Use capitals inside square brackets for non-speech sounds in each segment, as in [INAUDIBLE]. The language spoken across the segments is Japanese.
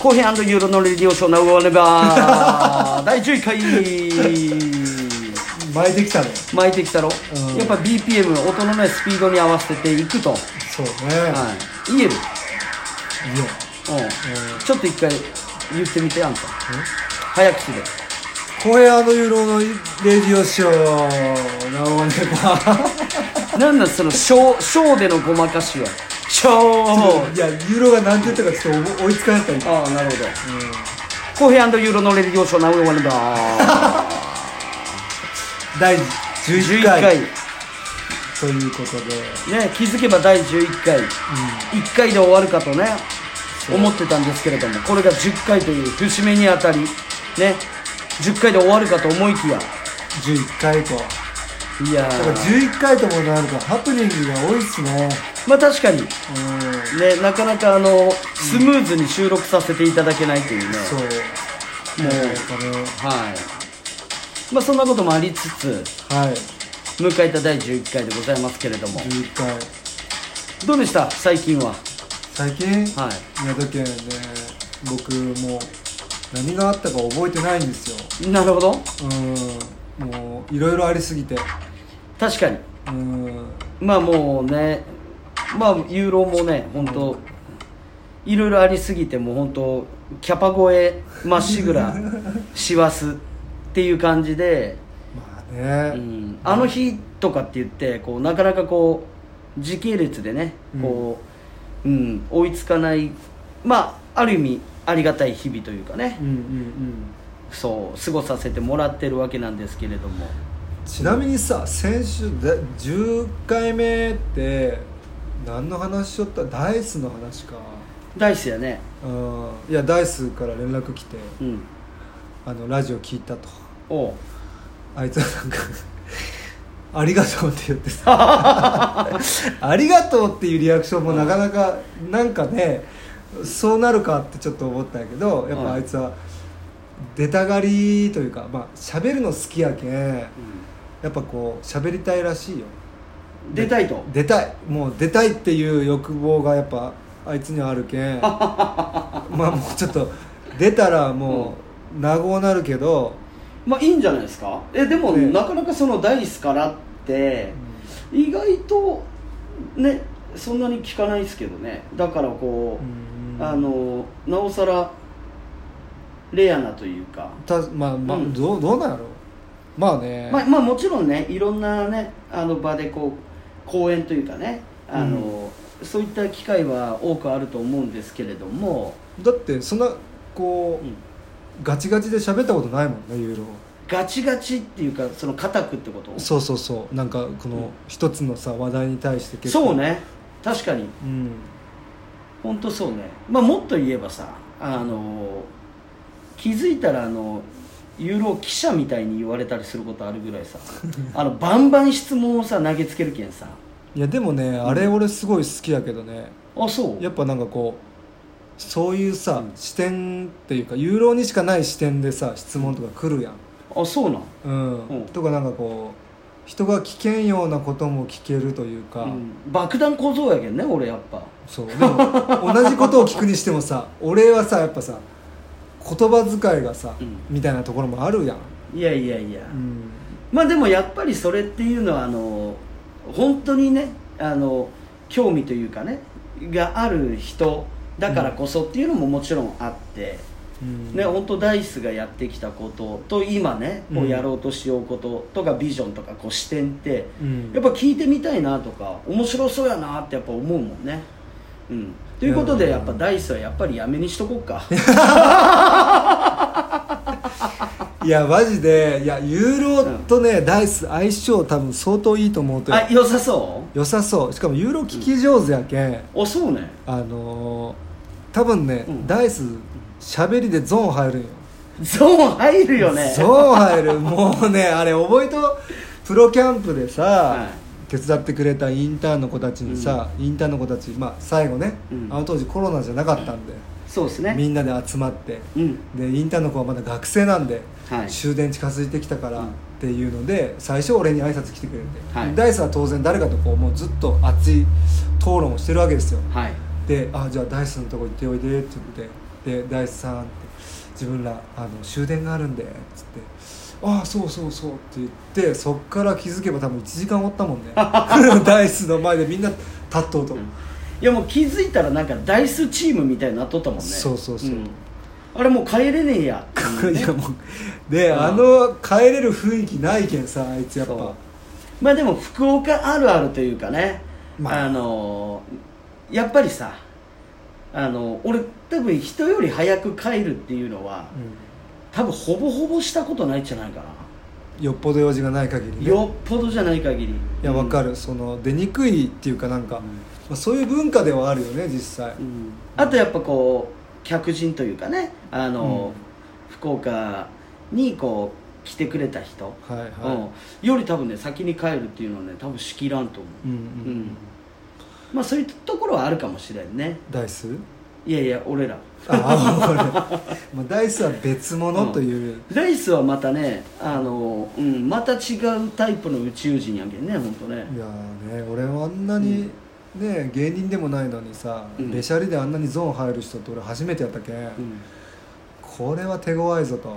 後編ユーロのレディオショーナウワネバー第11回。巻いてきたね。巻いてきたろ、うん。やっぱ BPM 音のねスピードに合わせていくと、はそうね、い、言える、い、いようん。ちょっと一回言ってみてあんた。早口で。後編ユーロのレディオショーなおねば [LAUGHS] なんなんそのショーショーでのごまかしは？ショーいやユーロが何て言ったかちょっと追いつかなかった。ああなるほど。後編ユーロのレディオショーナウワネバー第11 11回。回。ということで。ね気づけば第11回、1回で終わるかとね思ってたんですけれどもこれが10回という節目にあたり。ね10回で終わるかと思いきや。11回と。いやだからー11回ともなるとハプニングが多いっすねまあ確かに。うん。ねなかなかあのスムーズに収録させていただけないというね、そう。もう。はい。まあそんなこともありつつはい。迎えた第11回でございますけれども。11回。どうでした？最近は。最近？はい。宮崎県ね僕もう何があったか覚えてないんですよ。なるほど。うん。もういろいろありすぎて。確かに。うん。まあもうねまあユーロもね本当いろいろありすぎてもう本当キャパ超えまっしぐら師走っていう感じで、まあね、うん、あの日とかって言ってこうなかなかこう時系列でねこう、うん追いつかないまあある意味ありがたい日々というかね。うんうんうん。そう過ごさせてもらってるわけなんですけれども。ちなみにさ先週で10回目って何の話しよった？ダイスの話か。ダイスやね。うん。いやダイスから連絡来てうん。あのラジオ聞いたと。おう。あいつはなんか「[LAUGHS] ありがとう」って言ってさ「[LAUGHS] ありがとう」っていうリアクションもなかなかなんかねそうなるかってちょっと思ったんやけどやっぱあいつは出たがりというかまあ喋るの好きやけん。やっぱこう喋りたいらしいよ出たいと。出たい。もう出たいっていう欲望がやっぱあいつにはあるけん。[LAUGHS] まあもうちょっと出たらもう名護なるけど、まあいいんじゃないですか？えでも、ね。なかなかそのダイスからって意外とねそんなに聞かないですけどね。だからこう、うん。あのなおさらレアなというか、たまあまあ、うん。どうどうなんやろ。うまあね、まあ、まあもちろんねいろんなねあの場でこう講演というかねあの、そういった機会は多くあると思うんですけれども、だってそんなこう、うん。ガチガチで喋ったことないもんねユーロガチガチっていうかその固くってこと？そうそうそう。なんかこの一つのさ話題に対して結構。そうね。確かに。うん。本当そうね。まあもっと言えばさあの気づいたらあのユーロ記者みたいに言われたりすることあるぐらいさ。[LAUGHS] あのバンバン質問をさ投げつけるけんさ。いやでもねあれ俺すごい好きやけどね。あそう？やっぱなんかこうそういうさ、うん。視点っていうかユーロにしかない視点でさ質問とか来るやん。あそうなん、うん、うん。とかなんかこう人が聞けんようなことも聞けるというか、うん、爆弾小僧やけんね俺やっぱ。そう。でも同じことを聞くにしてもさ俺はさやっぱさ言葉遣いがさ、うん。みたいなところもあるやん、いやいやいや、うん、まあでもやっぱりそれっていうのはあの本当にねあの興味というかねがある人だからこそっていうのももちろんあって、うん。ね本当ダイスがやってきたことと今ねこううんやろうとしようこととかビジョンとかこう視点ってうん。やっぱ聞いてみたいなとか面白そうやなってやっぱ思うもんねうん。ということでいややっぱダイスはやっぱりやめにしとこうか。[LAUGHS] いやマジで。いやユーロとね、ダイス相性多分相当いいと思うとよあ良さそ良さそう。しかもユーロ聞き上手やけん、うおそうね。あのー多分ね、うん。ダイス喋りでゾーン入るんよ。ゾーン入るよね。ゾーン入る。もうねあれ覚えとプロキャンプでさ、はい手伝ってくれたインターンの子たちにさ、インターンの子たち、まあ、最後ね、うん。あの当時コロナじゃなかったんで、そうですね。みんなで集まってうん。でインターンの子はまだ学生なんで、はい。終電近づいてきたからうん。っていうので最初俺に挨拶来てくれて、はい。ダイスは当然誰かとこうもうずっと熱い討論をしてるわけですよ。はい。で「あじゃあダイスのとこ行っておいで」って言ってで大地さんって自分らあの終電があるんでっつってああそうそうそうって言ってそっから気づけば多分1時間おったもんね。[LAUGHS] ダイスの前でみんな立っとうと、いやもう気づいたらなんかダイスチームみたいになっとったもんね。そうそうそうん。あれもう帰れねえやいうね。[LAUGHS] いやもうで、うん。あの帰れる雰囲気ないけんさあいつやっぱ。まあでも福岡あるあるというかね、まあ。あのやっぱりさあの俺多分人より早く帰るっていうのは多分ほぼほぼしたことないんじゃないかな、うん、よっぽど用事がない限りね。よっぽどじゃない限り。いいやわかる、その出にくいっていうかなんか、まあ、そういう文化ではあるよね実際、うん。あとやっぱこう客人というかねあの、福岡にこう来てくれた人、はいはい、うん、より多分ね先に帰るっていうのはね多分しきらんと思う、うんうん。うん。まあそういうところはあるかもしれんね。ダイス？いやいや俺らああ俺まあダイスは別物という、ダイスはまたねあの、うん、また違うタイプの宇宙人やけんね本当ね。いやーね俺はあんなに、ね芸人でもないのにさ、うん。べしゃりであんなにゾーン入る人って俺初めてやったけん、うん。これは手強いぞと。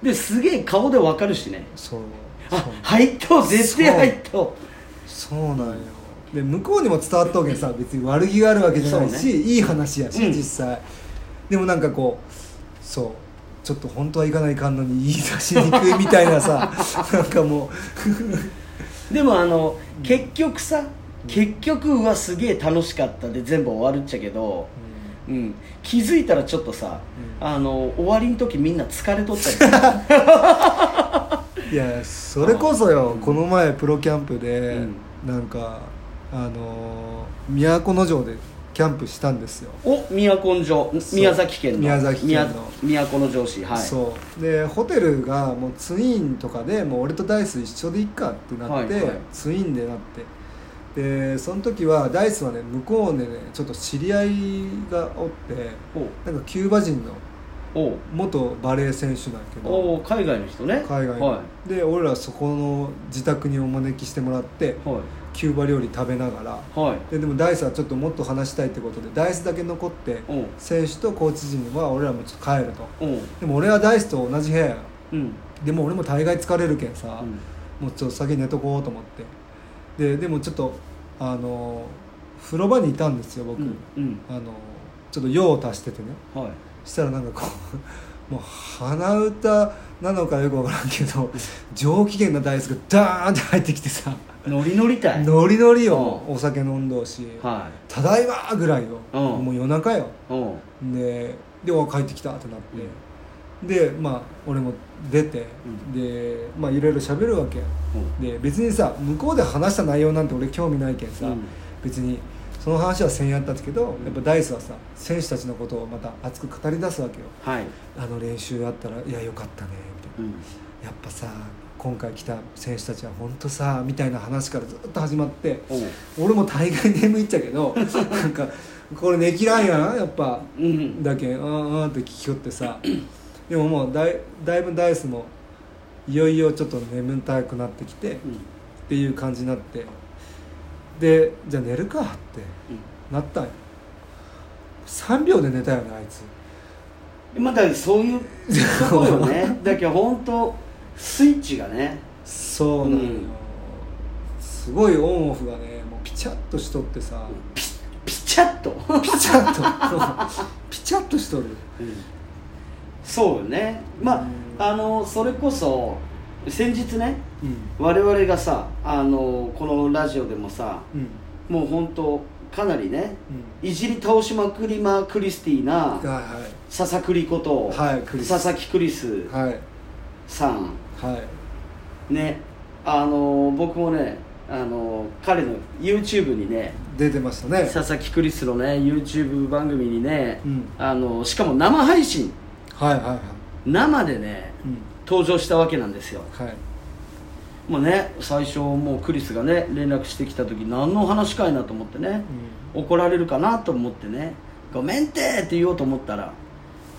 ですげえ顔でわかるしね。そう。あ入っとう絶対入っとそう。なんよ。で向こうにも伝わっとうけんさ別に悪気があるわけじゃないし、そういい話やし、うん。実際でもなんかこうそうちょっと本当は行かないかんのに言い出しにくいみたいなさ [LAUGHS] なんかもう。でもあの結局さ結局はすげえ楽しかったで全部終わるっちゃけど、う、うん、気づいたらちょっとさ、うん。あの終わりの時みんな疲れとったり [LAUGHS] いやそれこそよこの前プロキャンプで、うん。なんかあのー都城でキャンプしたんですよ、お都城宮崎県の。宮崎県の。宮都城市はい。そう。でホテルがもうツインとかでもう俺とダイス一緒でいっかってなって、はいはい。ツインでなって。でその時はダイスはね向こうでねちょっと知り合いがおってお。なんかキューバ人のお。元バレー選手なんやけど。お海外の人ね。海外はの、で俺らそこの自宅にお招きしてもらっていはいキューバ料理食べながら。はい。ででもダイスはちょっともっと話したいってことでダイスだけ残って選手とコーチ陣は俺らもちょっと帰ると。でも俺はダイスと同じ部屋やうん。でも俺も大概疲れるけんさ、うん。もうちょっと先寝とこうと思って。ででもちょっとあの風呂場にいたんですよ僕、うん。うん。あのちょっと用を足しててね。はい。したらなんかこう [LAUGHS] もう鼻歌なのかよくわからんけど上機嫌なダイスがダーンって入ってきてさノリノリたい。ノリノリようんお酒飲んどうし。は「ただいま!」ぐらいよ。うん。もう夜中よ。ででお帰ってきたってなって、でまあ俺も出て、うん。でまあいろいろ喋るわけ。で別にさ向こうで話した内容なんて俺興味ないけんさ、うん。別にその話はせんやったんですけど、やっぱダイスはさ選手たちのことをまた熱く語り出すわけよ。はい。あの練習あったらいやよかったねみたいな。うん。やっぱさ今回来た選手たちは本当さみたいな話からずっと始まって俺も大概眠いっちゃけど [LAUGHS] なんかこれ寝きらんやんやっぱ。うんだけんうんうんって聞きよってさ。でももうだいだいぶダイスもいよいよちょっと眠たくなってきて、うん。っていう感じになって。でじゃあ寝るかってなったんよ。3秒で寝たよねあいつ。うんまあだそういうとこよね。[LAUGHS] だけど本当スイッチがね。そうなのよ、うん。すごいオンオフがねもうピチャッとしとってさ。ピピチャッと。ピチャッと。[LAUGHS] ピチャッとしとるそうよね。まうん。ああのそれこそ先日ねうん。我々がさあのこのラジオでもさうん。もう本当かなりねうん。いじり倒しまくりまクリスティなはいは佐々栗こと、はい佐々木クリスさんはい。ねあの僕もねあの彼の YouTube にね出てましたね。佐々木クリスのね YouTube 番組にね、うん。あのしかも生配信。はいはいはい。生でねうん。登場したわけなんですよ。はい。もうね最初もうクリスがね連絡してきた時何の話かいなと思ってね、怒られるかなと思ってね「ごめんて!」って言おうと思ったら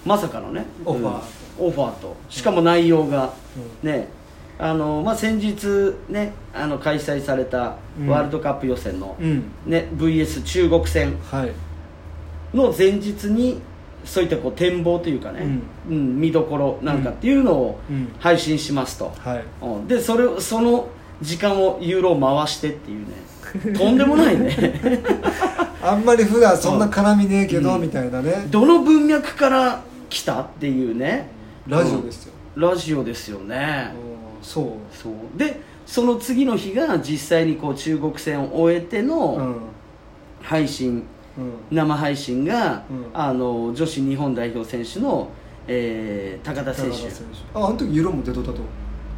まさかのねオファー。うんオファーと。しかも内容が、うね。あの、まあ、先日ねあの開催されたうん。ワールドカップ予選の、うん。ね VS 中国戦。はい。の前日にそういったこう展望というかね、うん。見どころなんかっていうのをうん。配信しますと、はい。うん。でそれをその時間をユーロを回してっていうね。[LAUGHS] とんでもないね。[LAUGHS] あんまり普段そんな絡みねえけど、うん。みたいなね。どの文脈から来たっていうねラジオですよ、ラジオですよね、うんそう。そう。でその次の日が実際にこう中国戦を終えてうのん。配信、うん。生配信が、うん。あの女子日本代表選手の、えー高田選手。ああの時ユーロも出とったと。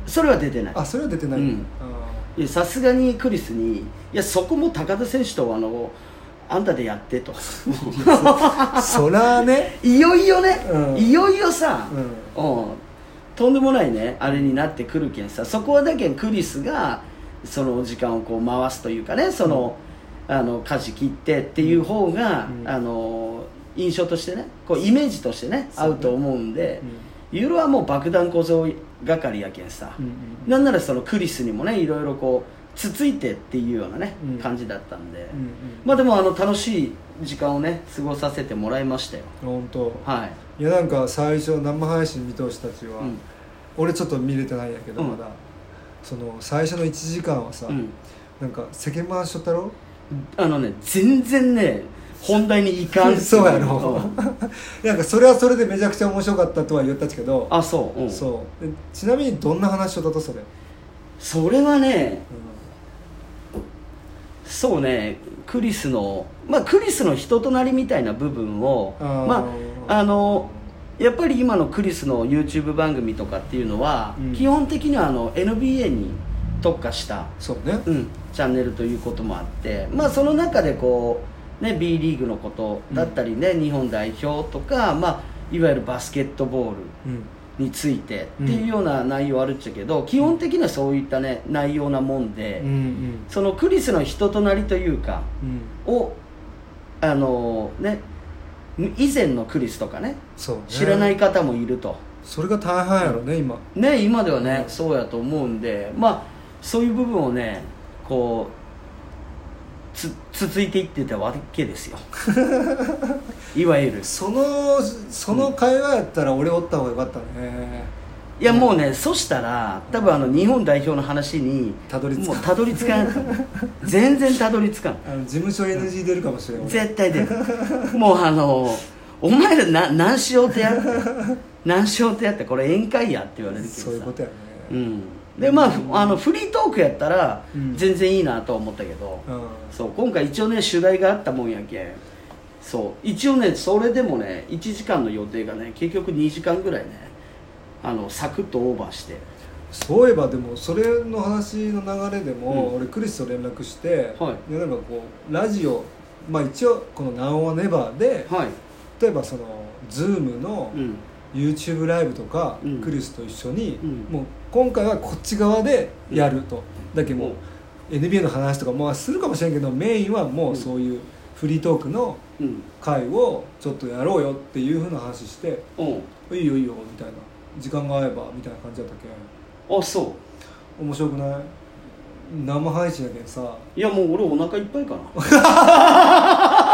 それは出てない。あそれは出てない、うん。あいやさすがにクリスにいやそこも高田選手とあのあんたでやってと。ー [LAUGHS] そらね。いよいよね、うん。いよいよさ、うう。んとんでもないね。あれになってくるけんさ。そこはだけんクリスがその時間をこう回すというかね。その、あの舵切ってっていう方が、うん。あの印象としてね。こうイメージとしてね合うと思うんで、うん。ユーロはもう爆弾小僧係やけんさ、うんうん。なんならそのクリスにもねいろいろこうつついてっていうようなね、うん。感じだったんで、うんまあでもあの楽しい時間をね過ごさせてもらいましたよ。本当。はい。いやなんか最初生配信見通したちは、うん。俺ちょっと見れてないんやけどうん。まだ、その最初の1時間はさ、うん。なんか世間回しとったろ？あのね全然ね本題にいかん [LAUGHS] そうやろ。うん。[LAUGHS] なんかそれはそれでめちゃくちゃ面白かったとは言ったけどあそう、うん、そう。でちなみにどんな話をだとそれ、それはねうそうねクリスのまあクリスの人となりみたいな部分をまああのやっぱり今のクリスの YouTube 番組とかっていうのは、うん。基本的にはあの NBA に特化した、そうね。うん、チャンネルということもあって、まあ、その中でこう、ね、B リーグのことだったりね、日本代表とか、まあ、いわゆるバスケットボールうんについてっていうような内容あるっちゃけど、基本的にはそういったね内容なもんで、そのクリスの人となりというかうん。をあのね以前のクリスとかね。知らない方もいると、それが大半やろね今。ね今ではね、そうやと思うんでまあそういう部分をねこうつ続いていってたわけですよ。いわゆる。そのその会話やったら俺おった方がよかったね。いやもうねそしたら多分あの日本代表の話にたどり着かん。もうたどり着かん。全然たどり着かん。あの事務所 NG 出るかもしれない絶対出る。もうあのお前らな何しようってやって何しようってやってこれ宴会やって言われるけどさ。そういうことやね。うんでまあふあのフリートークやったらうん。全然いいなとは思ったけど、うん。そう今回一応ね取材があったもんやけん。そう一応ねそれでもね1時間の予定がね結局2時間ぐらいねあのサクッとオーバーして。そういえばでもそれの話の流れでも、うん。俺クリスと連絡して、はい。でなんかこうラジオまあ一応この「ナオはネバーで」はい。例えばその Zoom のうん YouTube ライブとか、うん。クリスと一緒に、うん。もう今回はこっち側でやると、だけどもう NBA の話とかまあするかもしれんけどメインはもうそういうフリートークのうん。会をちょっとやろうよっていうふうな話してうん「いいよいいよ」みたいな時間が合えばみたいな感じだったけ？んあそ面白くない？生配信やけんさ。ういやもう俺お腹いっぱいかな [LAUGHS]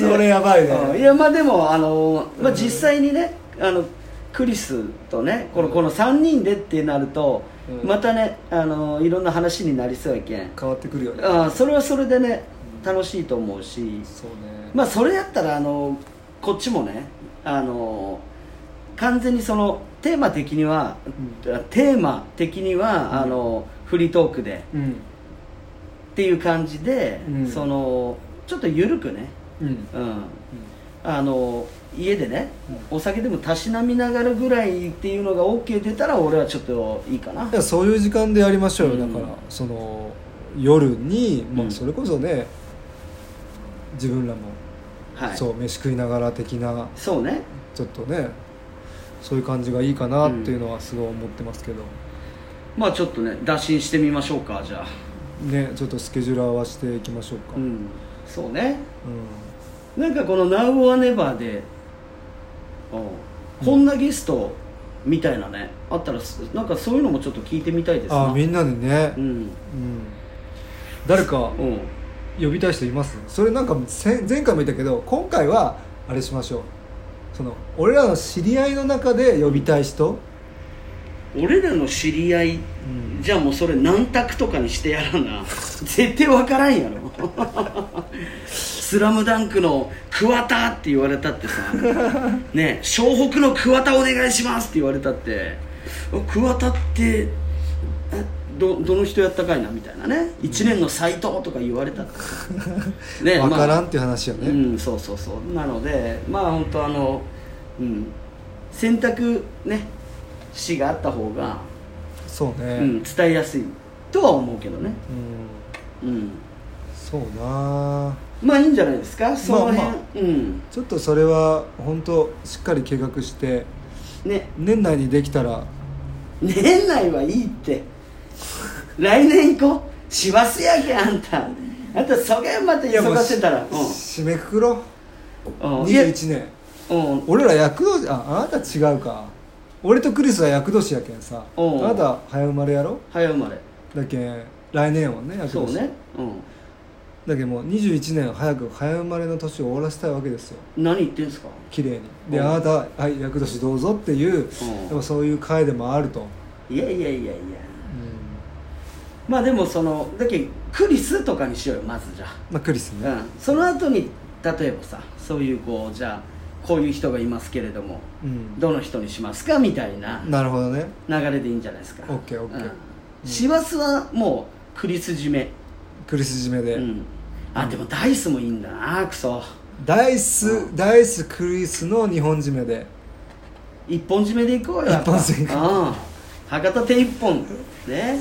それやばいね。うん。いやまあでもあの、まあ、実際にねあのクリスとねこのこの3人でってなると、うん。またねあのいろんな話になりそうやけん。変わってくるよね。あそれはそれでね楽しいと思うし。そうね。まあそれやったらあのこっちもねあの完全にそのテーマ的には、テーマ的には、あのフリートークで。うん。っていう感じで、うん。そのちょっと緩くねうん。うん。あの家でね、お酒でもたしなみながらぐらいっていうのが OK 出たら俺はちょっといいかな。いやそういう時間でやりましょうよ、うん。だからその夜に、まあ、うん。それこそね自分らも、はい。そう飯食いながら的なそうね。ちょっとねそういう感じがいいかなっていうのはすごい思ってますけど、まあちょっとね打診してみましょうかじゃあ。ねちょっとスケジュール合わせていきましょうか、うん。そうね。うなんかこの「Now or Never で」こんなゲストみたいなねあったらすなんかそういうのもちょっと聞いてみたいですな。あみんなでね。う、ん。うん。誰かうん。呼びたい人います？それなんかせ前回も言ったけど今回はあれしましょう。その俺らの知り合いの中で呼びたい人、俺らの知り合いじゃあもうそれ何択とかにしてやらな。[LAUGHS] 絶対分からんやろ「スラムダンクの桑田って言われたってさ。[LAUGHS] ね湘北の桑田お願いしますって言われたって。桑田ってえどどの人やったかいなみたいなね。1年の斎藤とか言われたってさ。[LAUGHS] ね分からんまっていう話よね、あうんそうそうそう。なのでまあ本当あのうん。選択ね肢があった方がそうね。うん、伝えやすいとは思うけどね、うん。うん、そうな。まあいいんじゃないですか？その辺、まあ。まうん。ちょっとそれは本当しっかり計画してね。年内にできたら。年内はいいって。来年行こう。師走やけあんた。あんたそげんまた忙せたら。締めくくろう。うん。うんいや21年。うん。俺ら役年ああなた違うか俺とクリスは役年やけんさあうんなた早生まれやろ？早生まれ。だけん来年はね役年。そうね。だけどもう21年早く早生まれの年を終わらせたいわけですよ。うん何言ってんすか？綺麗に。でうん。あなたはい役年どうぞっていううん。でもそういう会でもあると、いやいやいやいや。まあでもそのだけクリスとかにしようよまずじゃあ。まあクリスね、うん、その後に例えばさそういうこうじゃあこういう人がいますけれどもうん。どの人にしますかみたいななるほどね。流れでいいんじゃないですか。オッケーオッケー。うん。師走はもうクリス締め、クリス締めで、うん、あでもダイスもいいんだなクソ。ダイス、うダイスクリスの日本締めで。一本締めでいこうよ一本締めう。ん。博多店一本。ね。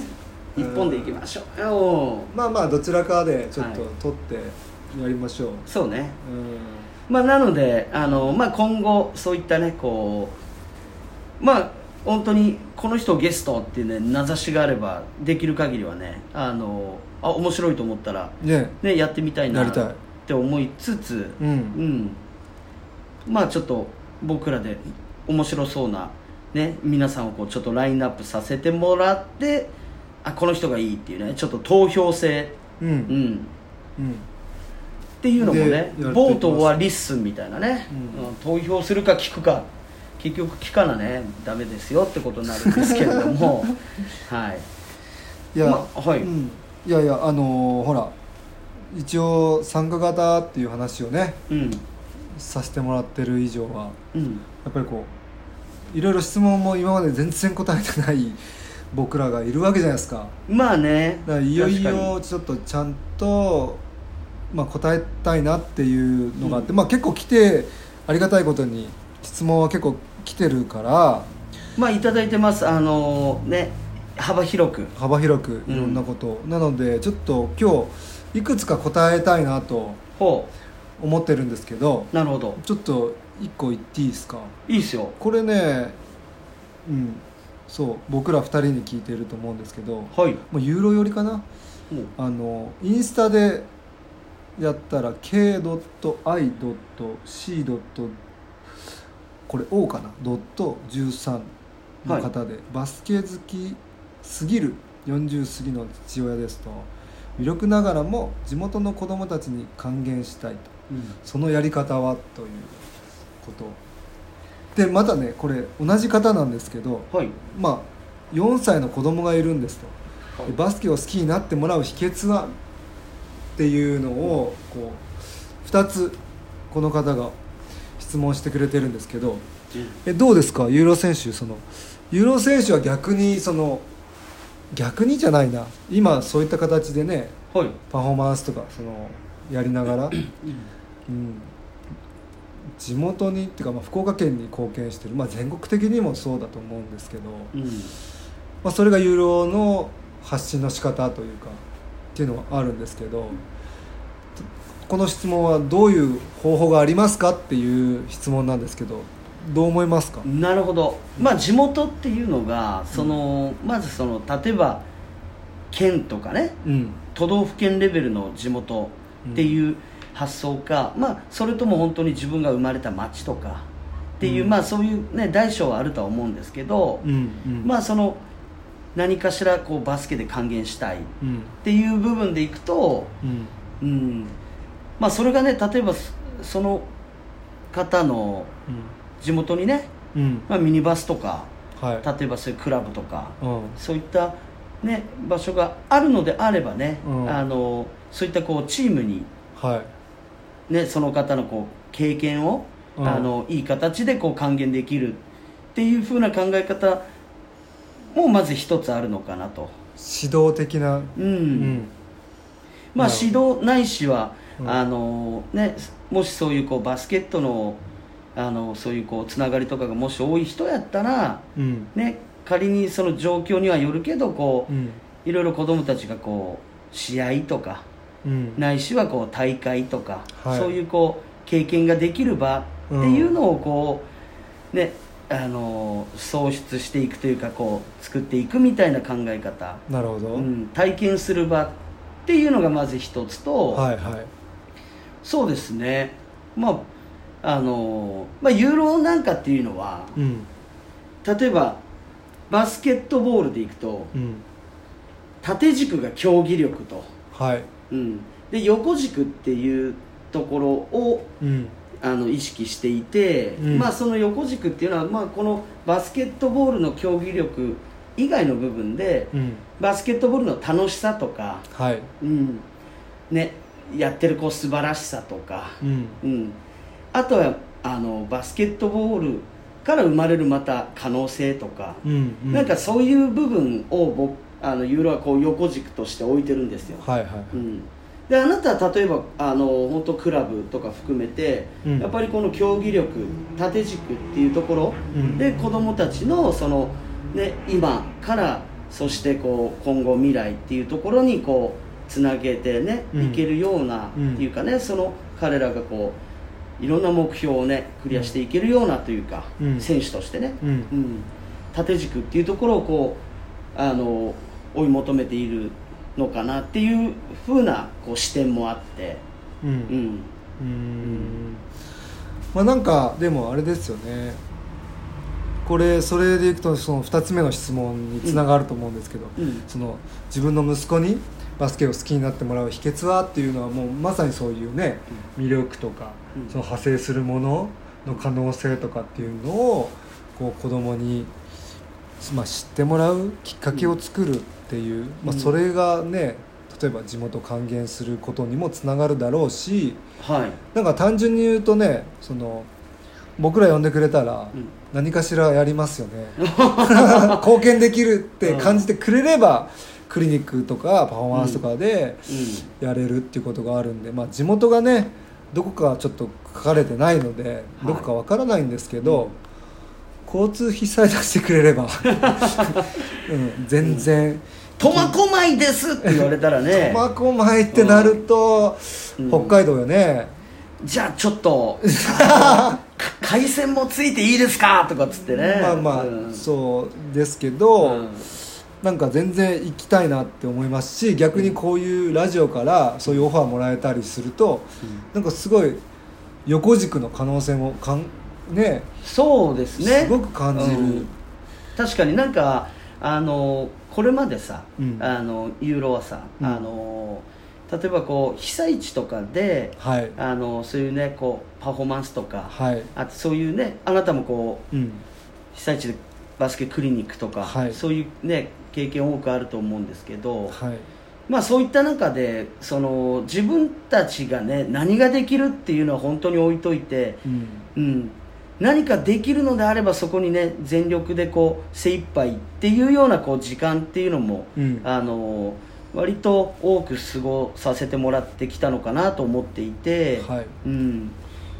一本でいきましょうよ。まあまあどちらかでちょっとはい。取ってやりましょう、そうね。うまあ、なのであの、まあ、今後そういったねこうまあ本当にこの人ゲストっていうね名指しがあればできる限りはねあのあ面白いと思ったら、んね。ね、やってみたいなって思いつつ、うん。うん。まあちょっと僕らで面白そうな、ね、皆さんをこうちょっとラインナップさせてもらってあこの人がいいっていうねちょっと投票制、うん。うん、うんっていうのもね vote or listen みたいなね、うん。うん投票するか聞くか結局聞かなねダメですよってことになるんですけれども。[LAUGHS] はい。いや、まあはい。うん、いやいやあのーほら一応参加型っていう話をねうん。させてもらってる以上はうん。やっぱりこういろいろ質問も今まで全然答えてない [LAUGHS] 僕らがいるわけじゃないですか。まあね。いよいよちょっとちゃんと、まあ、答えたいなっていうのがあって、まあ、結構来てありがたいことに質問は結構来てるから。にまあいただいてますあのね幅広く。幅広くいろんなこと。を、なのでちょっと今日いくつか答えたいなとほ思ってるんですけどうなるほど。ちょっと1個言っていいですか？いいっすよ。これねうん。そう僕ら2人に聞いてると思うんですけどはい。もうユーロ寄りかな？あのインスタでやったら K.I.C. これ O かな？ドット13の方で、バスケ好きすぎる40過ぎの父親ですと。魅力ながらも地元の子供たちに還元したいと。そのやり方は？ということ。でまたねこれ同じ方なんですけどはい。まあ4歳の子供がいるんですと。はい。でバスケを好きになってもらう秘訣は？っていうのをこう2つこの方が質問してくれてるんですけどえどうですか？ユーロ選手そのユーロ選手は逆にその逆にじゃないな。今そういった形でねはい。パフォーマンスとかそのやりながら、うん、地元にっていうか、まあ、福岡県に貢献してる、まあ、全国的にもそうだと思うんですけど、うん。まあ、それがユーロの発信の仕方というかっていうのはあるんですけどこの質問はどういう方法がありますかっていう質問なんですけどどう思いますか、なるほど。まあ地元っていうのがその、まずその例えば県とかねうん。都道府県レベルの地元っていう発想か、まあ、それとも本当に自分が生まれた町とかっていう、うん。まあ、そういう、ね、大小はあるとは思うんですけど、うんうん。まあその何かしらこうバスケで還元したいっうん。ていう部分でいくとうん。うん。まあそれがね例えばそその方の地元にね、うん。うんまあ、ミニバスとかはい。例えばそういうクラブとかうん。そういった、ね、場所があるのであればね、うん。あのそういったこうチームに、はい。ね、その方のこう経験を、うん。あのいい形でこう還元できるっていうふうな考え方もまず一つあるのかなと。指導的な。うん。うん。まあ、指導ないしは、うん。あのね、もしそういうこうバスケットのあのそういうこうつながりとかがもし多い人やったら、うん。ね、仮にその状況にはよるけどこう、うん。いろいろ子供たちがこう試合とかうん。ないしはこう大会とか、はい。そういうこう経験ができる場っていうのをこう、ねあの創出していくというかこう作っていくみたいな考え方、なるほど、うん、体験する場っていうのがまず一つと、はいはい。そうですね。まああの、まあ、ユーロなんかっていうのはうん。例えばバスケットボールでいくとうん。縦軸が競技力と、はい。うん、で横軸っていうところをうんあの意識していて、うん。まあ、その横軸っていうのは、まあ、このバスケットボールの競技力以外の部分でうん。バスケットボールの楽しさとか、はい。うん。ね、やってるこう素晴らしさとか、うん。うん、あとはあのバスケットボールから生まれるまた可能性とか、うんうん。なんかそういう部分を僕あのユーロはこう横軸として置いてるんですよ、はいはい。うん、であなたは例えばあの本当クラブとか含めて、うん。やっぱりこの競技力縦軸っていうところうん。で子どもたちのその、ね、今からそしてこう今後未来っていうところにこうつなげてね、うん。いけるような、うん。っていうかねその彼らがこういろんな目標をねクリアしていけるようなというか、うん。選手としてね、うん。うん。縦軸っていうところをこうあの追い求めているのかなっていうふうなこう視点もあって、ううん。ん、うーん。まあなんかでもあれですよね。これそれでいくとその2つ目の質問につながると思うんですけど、うん。その自分の息子にバスケを好きになってもらう秘訣はっていうのはもうまさにそういうね魅力とか、うん。その派生するものの可能性とかっていうのをこう子供にまあ、知ってもらうきっかけを作るっていう、まあ、それがね例えば地元を還元することにもつながるだろうしはい、なんか単純に言うとねその僕ら呼んでくれたらうん。何かしらやりますよね。[LAUGHS] 貢献できるって感じてくれればクリニックとかパフォーマンスとかでうやれるっていうことがあるんで、まあ、地元がねどこかちょっと書かれてないのでい。どこかわからないんですけど、交通費さえ出してくれれば、[LAUGHS] うん、全然。ん、苫小牧ですって言われたらね。苫小牧ってなると、うん。北海道よね、じゃあちょっと [LAUGHS] 海鮮もついていいですか？とかっつってね。まあまあ、うん。そうですけど、うん。なんか全然行きたいなって思いますし逆にこういうラジオからそういうオファーもらえたりすると、なんかすごい横軸の可能性もかんね。そうですね。すごく感じる。うん。確かになんかあのこれまでさ、うん。あのユーロはさ、うん。あの例えばこう被災地とかではい。あのそういうねこうパフォーマンスとか、はい。あとそういうねあなたもこううん。被災地でバスケクリニックとか、はい。そういうね経験多くあると思うんですけど、はい。まあそういった中でその自分たちがね何ができるっていうのは本当に置いといて、うん。うん、何かできるのであればそこにね全力でこう精一杯っていうようなこう時間っていうのも、うん。あの割と多く過ごさせてもらってきたのかなと思っていて、はい。うん、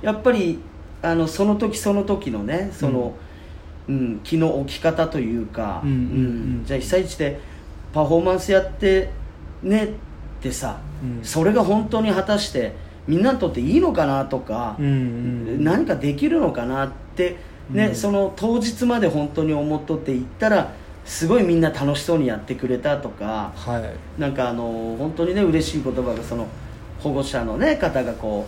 やっぱりあのその時その時のねその、うん。気の置き方というか、うんうん。うん。じゃあ被災地でパフォーマンスやってねってさ、うん。それが本当に果たしてみんなにとっていいのかなとか、うんうん何かできるのかなって、ねうん。その当日まで本当に思っとって行ったらすごいみんな楽しそうにやってくれたとかはい。なんかあの本当にね嬉しい言葉がその保護者の、ね、方がこ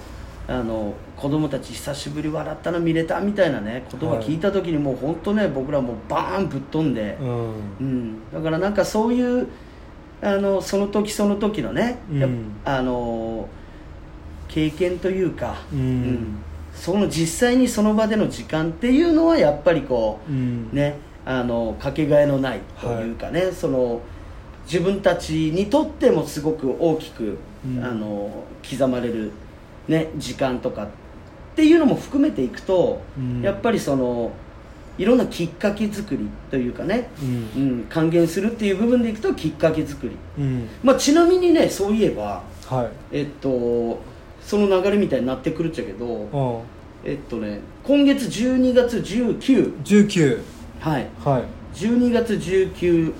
うあの子供たち久しぶり笑ったの見れたみたいなね言葉聞いた時にもう本当ね僕らもうバーンぶっ飛んで、うん。うん、だからなんかそういうあのその時その時のね、うん。あの経験というか、うん。その実際にその場での時間っていうのはやっぱりこう、うん。ねあのかけがえのないというかね、その自分たちにとってもすごく大きく、うん。あの刻まれる、ね、時間とかっていうのも含めていくと、うん。やっぱりそのいろんなきっかけ作りというかね、うん。うん、還元するっていう部分でいくときっかけ作り、うん。まあ、ちなみにねそういえば、はい。えっと、その流れみたいになってくるっちゃけど、うん。えっとね、今月12月19 19はい。はい。12月19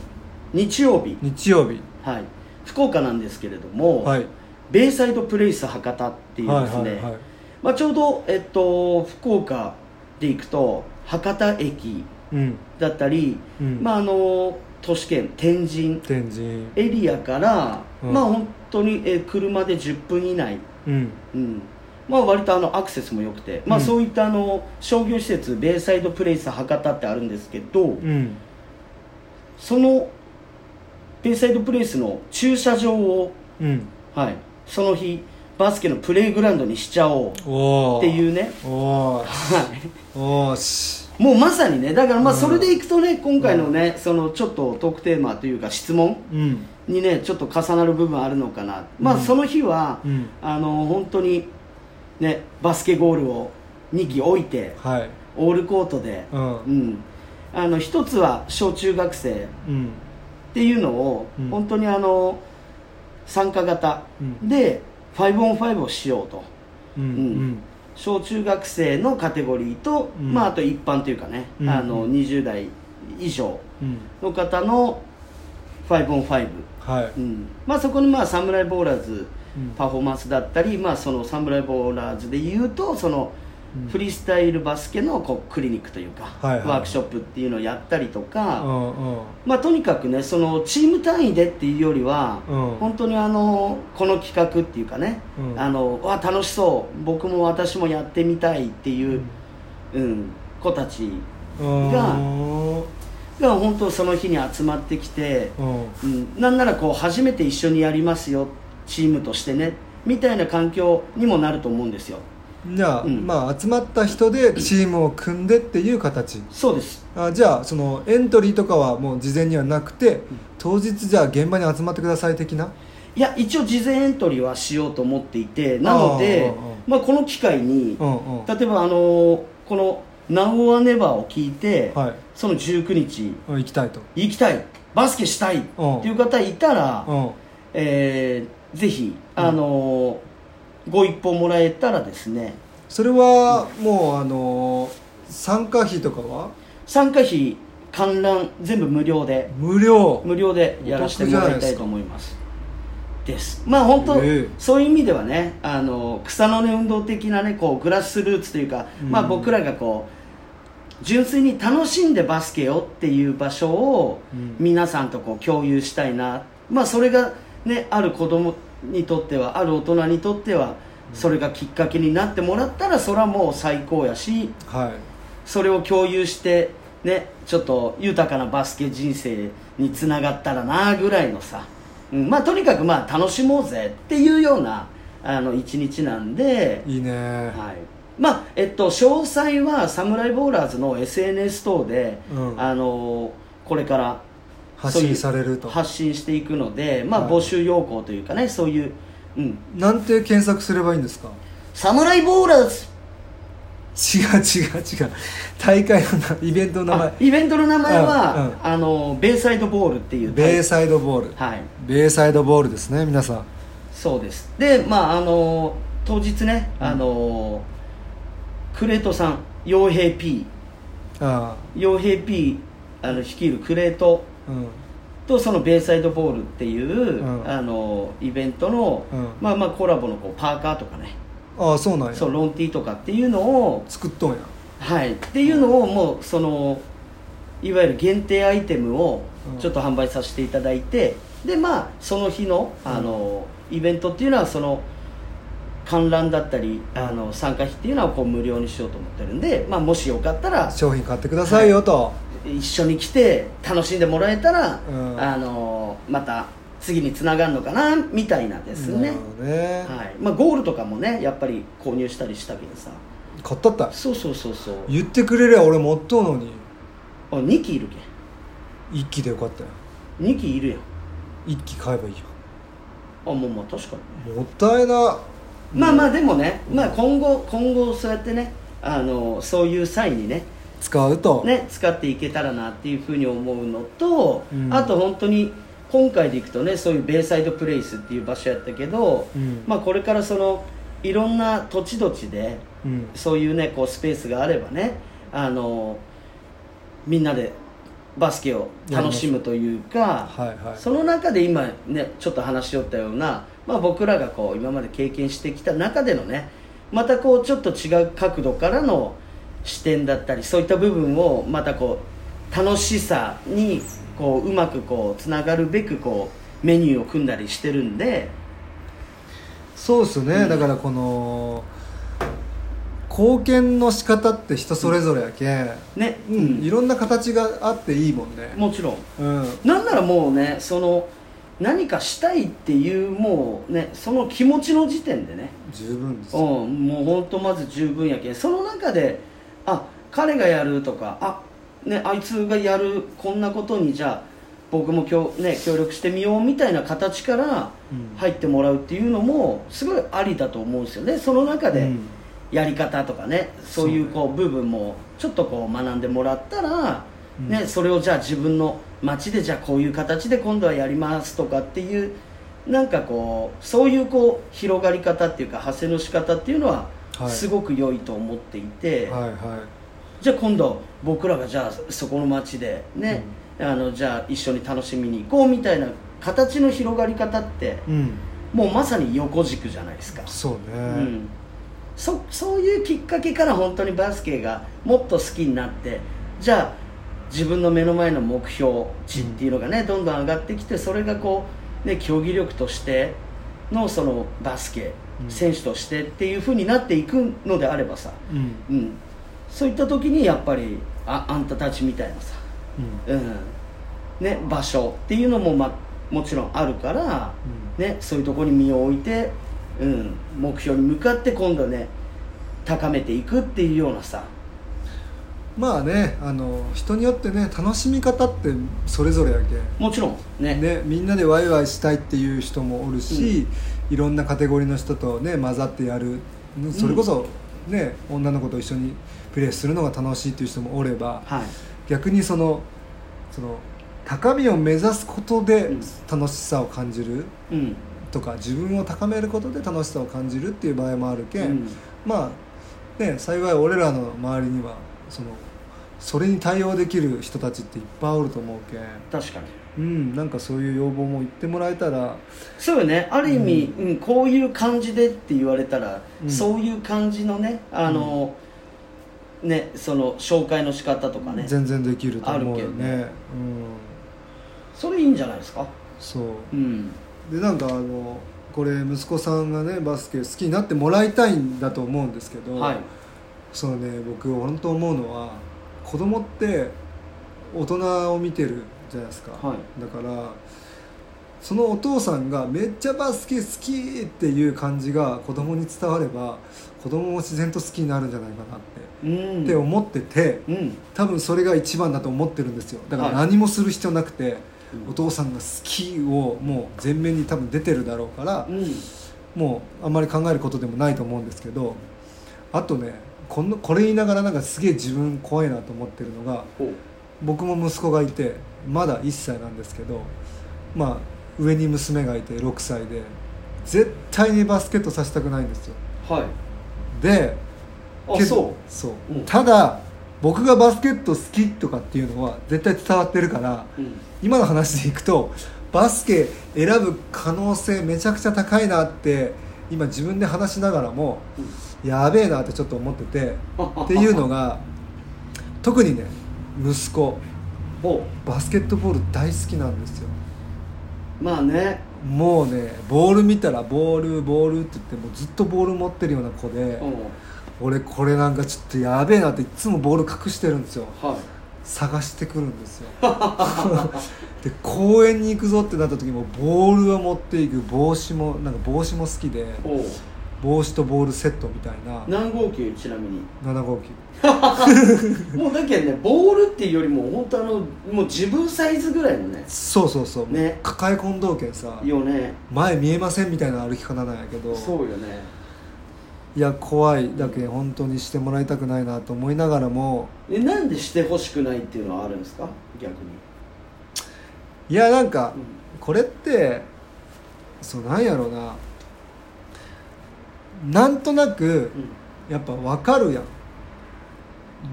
日曜日、日曜日。はい、福岡なんですけれども、はい。ベイサイドプレイス博多っていうですね、はいまあ、ちょうど、えっと、福岡で行くと博多駅うん。だったり、うん。まあ、あの都市圏天神天神。エリアから、うん。まあ本当にえ車で10分以内、うん。うん。まあ、割とあのアクセスも良くて、まあ、うん。そういったあの商業施設ベイサイドプレイス博多ってあるんですけど、うん。そのベイサイドプレイスの駐車場を、うん。はい、その日バスケのプレイグラウンドにしちゃおうっていうね、おおもうまさにね。だからまあうん。それでいくとね今回のねそのちょっとトークテーマというか質問。うんにねちょっと重なる部分あるのかな、まあうん。その日は、うん。あの本当にねバスケゴールを2機置いてはい。オールコートで、うん。うん。あの一つは小中学生うん。っていうのを、うん。本当にあの参加型うん。で 5on5 をしようと。うん。うん。小中学生のカテゴリーと、うん。まあ、あと一般というかね、うん。あの20代以上うん。の方の 5on5、はい。うん。まあ、そこにまあサムライボーラーズうん。パフォーマンスだったり、まあ、そのサムライボーラーズでいうとそのうん。フリースタイルバスケのこうクリニックというか、はいはい。ワークショップっていうのをやったりとうか、んうん。まあ、とにかくねそのチーム単位でっていうよりは、うん。本当にあのこの企画っていうかね、うん。あのわ楽しそう。僕も私もやってみたいっていう、うん。子たちうん。がうんが本当その日に集まってきて、うん。うん、なんならこう初めて一緒にやりますよチームとしてねみたいな環境にもなると思うんですよ。じゃあ、うん。まあ集まった人でチームを組んでっていう形。そうです。あじゃあそのエントリーとかはもう事前にはなくて当日じゃあ現場に集まってください的な？いや一応事前エントリーはしようと思っていてなのでまあ、この機会にうんうん。例えばあのこの「Now or Never」を聞いて、はい。その19日うん行きたいと。行きたい。バスケしたい。っていう方いたら、うん。えーぜひあのご一報もらえたらですね。それはもうあの参加費とかは？参加費観覧全部無料で。無料。無料でやらせてもらいたいと思います。です。まあ本当、ええ。そういう意味ではねあの草の根運動的なねこうグラスルーツというか、うん。まあ、僕らがこう純粋に楽しんでバスケをっていう場所をうん。皆さんとこう共有したいな、まあそれがねある子供にとってはある大人にとってはそれがきっかけになってもらったらそれはもう最高やしはい。それを共有してねちょっと豊かなバスケ人生につながったらなぐらいのさ、うん、まあとにかくまあ楽しもうぜっていうようなあの一日なんで、いいね。はいまあえっと、詳細はサムライボーラーズの SNS 等で、うん。あのこれから発信されると。発信していくので、まあ、はい。募集要項というかねそういう、うん、なんて検索すればいいんですか？サムライボーラーズ。違う違う違う。大会のなイベントの名あ前イベントの名前は、うんうん。あのベイサイドボールっていうベイサイドボール。はい。ベイサイドボールですね皆さん。そうです。でまああの当日ね、うんあのクレートさん傭兵 P あ傭兵 P あの率いるクレート。あうん。とそのベイサイドボールっていう、うん。あのイベントの、うん。まあまあコラボのこうパーカーとかね。ああそうなんや。そうロンティーとかっていうのを作っとんや。はい。っていうのをもうそのいわゆる限定アイテムをうん。ちょっと販売させていただいて、でまあその日のあの、イベントっていうのはその観覧だったりあの参加費っていうのはこう無料にしようと思ってるんで、まあ、もしよかったら商品買ってくださいよと、一緒に来て楽しんでもらえたら、うん。あのまた次につながるのかなみたいなですね。ね、はい。まあ、ゴールとかもねやっぱり購入したりしたけどさ。買ったった。そうそうそうそう。言ってくれりゃ俺持っとうのに。あ2機いるけ一機でよかったよ。ん2機いるやん。一機買えばいいよ。あもうまあ確かに。もったいなまあまあでもね、まあ、今後今後そうやってねあのそういう際にね使うと、ね使っていけたらなっていうふうに思うのと、うん。あと本当に今回でいくとねそういうベイサイドプレイスっていう場所やったけど、うん。まあ、これからそのいろんな土地土地でうん。そういうねこうスペースがあればねあのみんなでバスケを楽しむというか、はいはい。その中で今ねちょっと話しよったような、まあ、僕らがこう今まで経験してきた中でのねまたこうちょっと違う角度からの視点だったりそういった部分をまたこう楽しさにこううまくこうつながるべくこうメニューを組んだりしてるんで。そうですよね、うん。だからこの貢献の仕方って人それぞれやけん、ね、うん。いろんな形があっていいもんね。もちろん。うん。なんならもうねその何かしたいっていうもうねその気持ちの時点でね。十分です。ようん、もう本当まず十分やけん。その中であ彼がやるとかあ,、ね、あいつがやるこんなことにじゃあ僕もきょ、ね、協力してみようみたいな形からうん。入ってもらうっていうのもすごいありだと思うんですよね。その中でうん。やり方とかね、そういうこう部分もちょっとこう学んでもらったら、うん。ね、それをじゃあ自分の街でじゃあこういう形で今度はやりますとかっていうなんかこうそういうこう広がり方っていうか派生の仕方っていうのははい。すごく良いと思っていて、はいはじゃあ今度僕らがじゃあそこの街でね、あのじゃあ一緒に楽しみに行こうみたいな形の広がり方っていうん。もうまさに横軸じゃないですか。そうね、うん、そそういうきっかけから本当にバスケがもっと好きになってじゃあ自分の目の前の目標値っていうのがね、どんどん上がってきてそれがこう、ね、競技力としてのそのバスケ、うん。選手としてっていうふうになっていくのであればさ、うん。うん、そういった時にやっぱりああんたたちみたいなさ、うん。うん。ね、場所っていうのも、まあ、もちろんあるから、ね、そういうところに身を置いて、うん、目標に向かって今度ね高めていくっていうようなさまあねあの人によってね楽しみ方ってそれぞれやけもちろん。ね。ね、みんなでワイワイしたいっていう人もおるし、いろんなカテゴリーの人とね混ざってやる。それこそ、ね女の子と一緒にプレーするのが楽しいっていう人もおればはい。逆にそのその高みを目指すことでうん。楽しさを感じるうん。とか自分を高めることで楽しさを感じるっていう場合もあるけん、うん。まあね幸い俺らの周りにはそのそれに対応できる人たちっていっぱいおると思うけん。確かに。うんなんかそういう要望も言ってもらえたら。そうよね。ある意味、うん。こういう感じでって言われたら、うん。そういう感じのねあの、ねその紹介の仕方とかね。全然できると思うよね。ね。うん。それいいんじゃないですか？そう。うん。でなんかあのこれ息子さんがねバスケ好きになってもらいたいんだと思うんですけど、はいそのね僕本当思うのは子供って大人を見てるじゃないですか、はい。だからそのお父さんがめっちゃバスケ好きっていう感じが子供に伝われば子供も自然と好きになるんじゃないかなって,、うん。って思っててうん。多分それが一番だと思ってるんですよ。だからはい。何もする必要なくて、うん。お父さんが好きをもう前面に多分出てるだろうから、うん。もうあんまり考えることでもないと思うんですけどあとねこのこれ言いながらなんかすげえ自分怖いなと思ってるのが僕も息子がいてまだ1歳なんですけどまあ上に娘がいて6歳で絶対にバスケットさせたくないんですよ。はい。であけどそう。そう、うん。ただ僕がバスケット好きとかっていうのは絶対伝わってるからうん。今の話でいくとバスケ選ぶ可能性めちゃくちゃ高いなって今自分で話しながらもやべえなってちょっと思っててっていうのが特にね息子ほバスケットボール大好きなんですよ。うまあね。もうねボール見たらボールボールって言ってもうずっとボール持ってるような子でう。ん俺これなんかちょっとやべえなっていつもボール隠してるんですよ。は探してくるんですよ。[LAUGHS] で公園に行くぞってなった時もボールを持っていく帽子もなんか帽子も好きで帽子とボールセットみたいな。何号球ちなみに。7号機。[LAUGHS] もうだけどねボールっていうよりも本当あのもう自分サイズぐらいのね。そうそうそう、ね。抱え込んどうけんさよね。前見えませんみたいな歩き方なんやけど。そうよね。いや怖いだけん本当にしてもらいたくないなと思いながらも。えなんでしてほしくないっていうのはあるんですか？逆に、いやなんかうこれってそうなんやろうななんとなくんうんやっぱ分かるやん。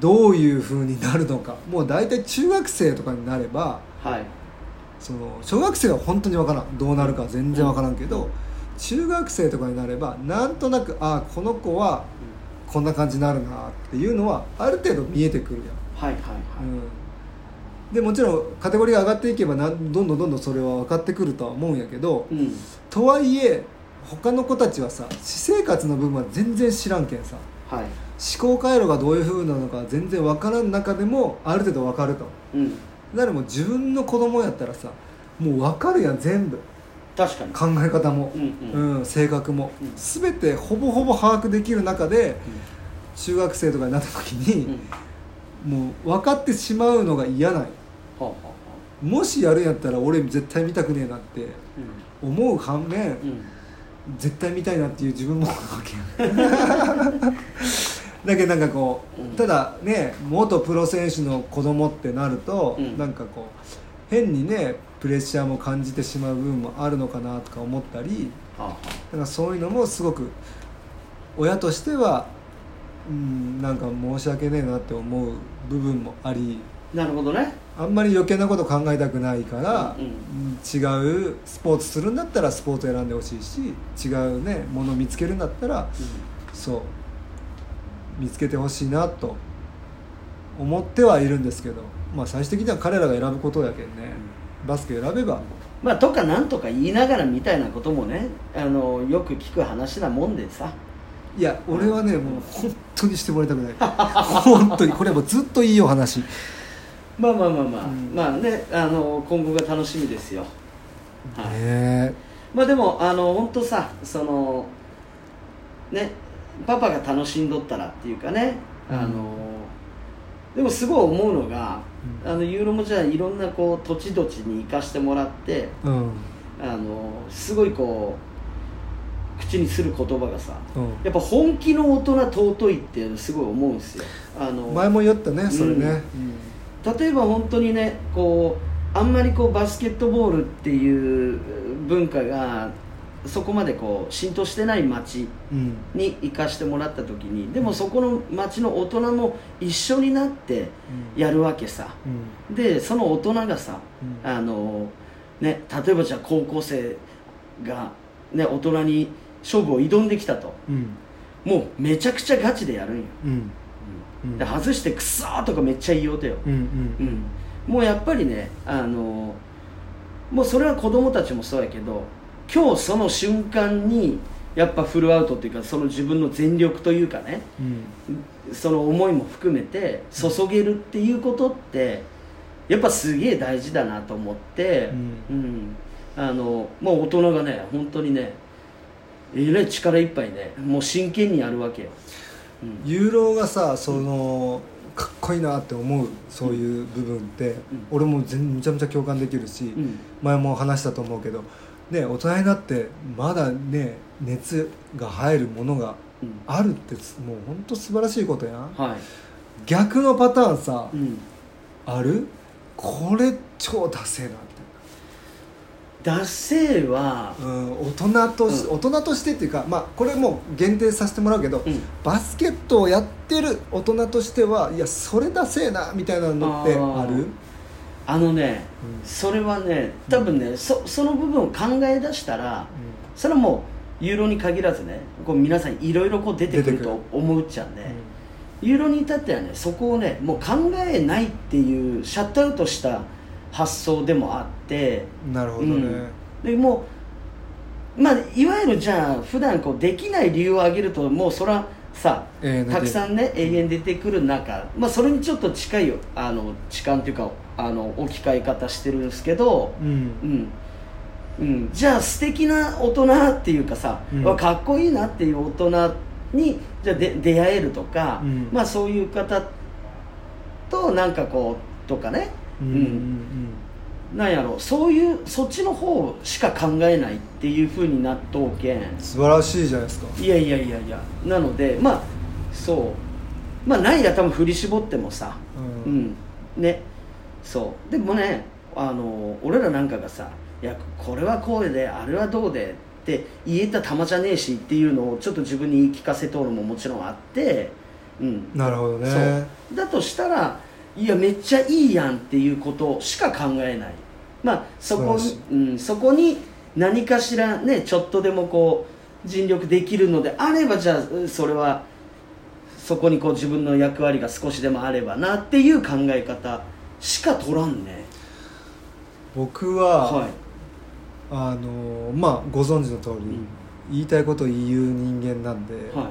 どういう風になるのか。もう大体中学生とかになればはい。その小学生は本当に分からん。どうなるか全然分からんけど、中学生とかになればなんとなくああこの子はこんな感じになるなっていうのはある程度見えてくるやん。はいはいはい、うん、でもちろんカテゴリーが上がっていけばなんどんどんどんどんそれは分かってくるとは思うんやけどうん。とはいえ他の子たちはさ私生活の部分は全然知らんけんさ。はい。思考回路がどういう風なのか全然分からん中でもある程度分かると。うん。だからもう自分の子供やったらさもう分かるやん全部。確かに。考え方も。う、んうん。うん性格も、うん。全てほぼほぼ把握できる中で中学生とかになった時に、うん。もう分かってしまうのが嫌ないはあもしやるんやったら俺絶対見たくねえなって思う反面、うんうん絶対見たいなっていう自分も [LAUGHS] だけどなんかこう、うん。ただね元プロ選手の子供ってなると、うん。なんかこう変にねプレッシャーも感じてしまう部分もあるのかなとか思ったりはあはなんかそういうのもすごく親としてはうんなんか申し訳ねえなって思う部分もあり。あなるほどねあんまり余計なこと考えたくないから、うんうん。うん違うスポーツするんだったらスポーツ選んでほしいし違うねもの見つけるんだったらそう見つけてほしいなと思ってはいるんですけどまあ最終的には彼らが選ぶことやけんね、バスケ選べば。まあとかなんとか言いながらみたいなこともねあのよく聞く話なもんでさ。いや俺はねもう本当にしてもらいたくない。本当に。これはもうずっといいお話まあまあまあまあ、うん。まあねあの今後が楽しみですよ、はい。ねまあでもあの本当さそのねパパが楽しんどったらっていうかねあの、でもすごい思うのが、うん。あのユーロもじゃあいろんなこう土地土地に行かしてもらってうん。あのすごいこう口にする言葉がさうん。やっぱ本気の大人尊いってすごい思うんですよ。あの前も言ったねそれね、例えば本当にねこうあんまりこうバスケットボールっていう文化がそこまでこう浸透してない町うん。に行かしてもらった時にでもそこの町の大人も一緒になってやるわけさ。うん。でその大人がさうん。あのね例えばじゃあ高校生がね大人に勝負を挑んできたと。うん。もうめちゃくちゃガチでやるんよ、うんうんで外してクソーとかめっちゃ言いようとよ。うんうん。うん、もうやっぱりねあのもうそれは子供たちもそうやけど今日その瞬間にやっぱフルアウトっていうかその自分の全力というかねうん。その思いも含めて注げるっていうことってやっぱすげえ大事だなと思って、うん。あのもう大人がね本当にねえらい力いっぱいねもう真剣にやるわけよ、うんユーロがさそのかっこいいなって思うそういう部分って、俺も全めちゃめちゃ共感できるし、うん。前も話したと思うけど、ね、大人になってまだね熱が入るものがうん。あるってつもう本当素晴らしいことやん。はい、逆のパターンさ、うん、ある？これ超ダセえな。ってダセーは、うん、大人とし、う大人としてっていうか、まあ、これもう限定させてもらうけど、うん。バスケットをやってる大人としてはいやそれだせえなみたいなのってある？あのね、うん。それはね多分ね、そその部分を考え出したらそれはもうユーロに限らずねこう皆さんいろいろこう出てくる出てくると思うっちゃうんで、ユーロに至ってはねそこをねもう考えないっていうシャットアウトした発想でもあってうんなるほどね、うん。でもうまあいわゆるじゃあ普段こうできない理由を挙げるともうそれはさたくさんね永遠出てくる中、まあ、それにちょっと近いよあの価値観っていうかあの置き換え方してるんですけど、うん。うん。うん、じゃあ素敵な大人っていうかさ、うん。わかっこいいなっていう大人にじゃあで出会えるとか、うん。まあそういう方となんかこうとかね、うん。うんなんやろ。そういうそっちの方しか考えないっていうふうになっとうけんうん素晴らしいじゃないですか。いやいやいやいや。なのでまあそう。まあないや多分振り絞ってもさ。ううんん。ね。そう。でもねあの俺らなんかがさ「いやこれはこうであれはどうで」って言えた玉じゃねえしっていうのをちょっと自分に言い聞かせとるのももちろんあって。うん。なるほどね。そう。だとしたらいやめっちゃいいやんっていうことしか考えない。まあそこに、うん、そこに何かしらねちょっとでもこう尽力できるのであればじゃあうんそれはそこにこう自分の役割が少しでもあればなっていう考え方しか取らんね。僕は、はい。あのまあご存知の通り、ん。言いたいことを言う人間なんで、は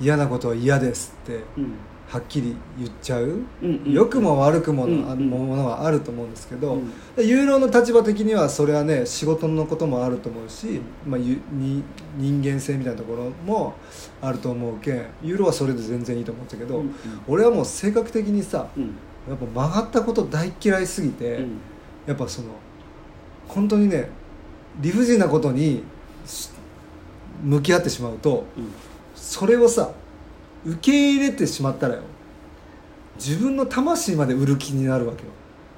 嫌なことは嫌ですっていうんはっきり言っちゃう、うんうん。良くも悪くもの、ものはあると思うんですけど、うん。でユーロの立場的にはそれはね仕事のこともあると思うし、まあ、ゆに人間性みたいなところもあると思うけんユーロはそれで全然いいと思ったけど、うんうん。俺はもう性格的にさうん。やっぱ曲がったこと大嫌いすぎて、うん。やっぱその本当にね理不尽なことにし向き合ってしまうとうん。それをさ受け入れてしまったらよ。自分の魂まで売る気になるわけよ、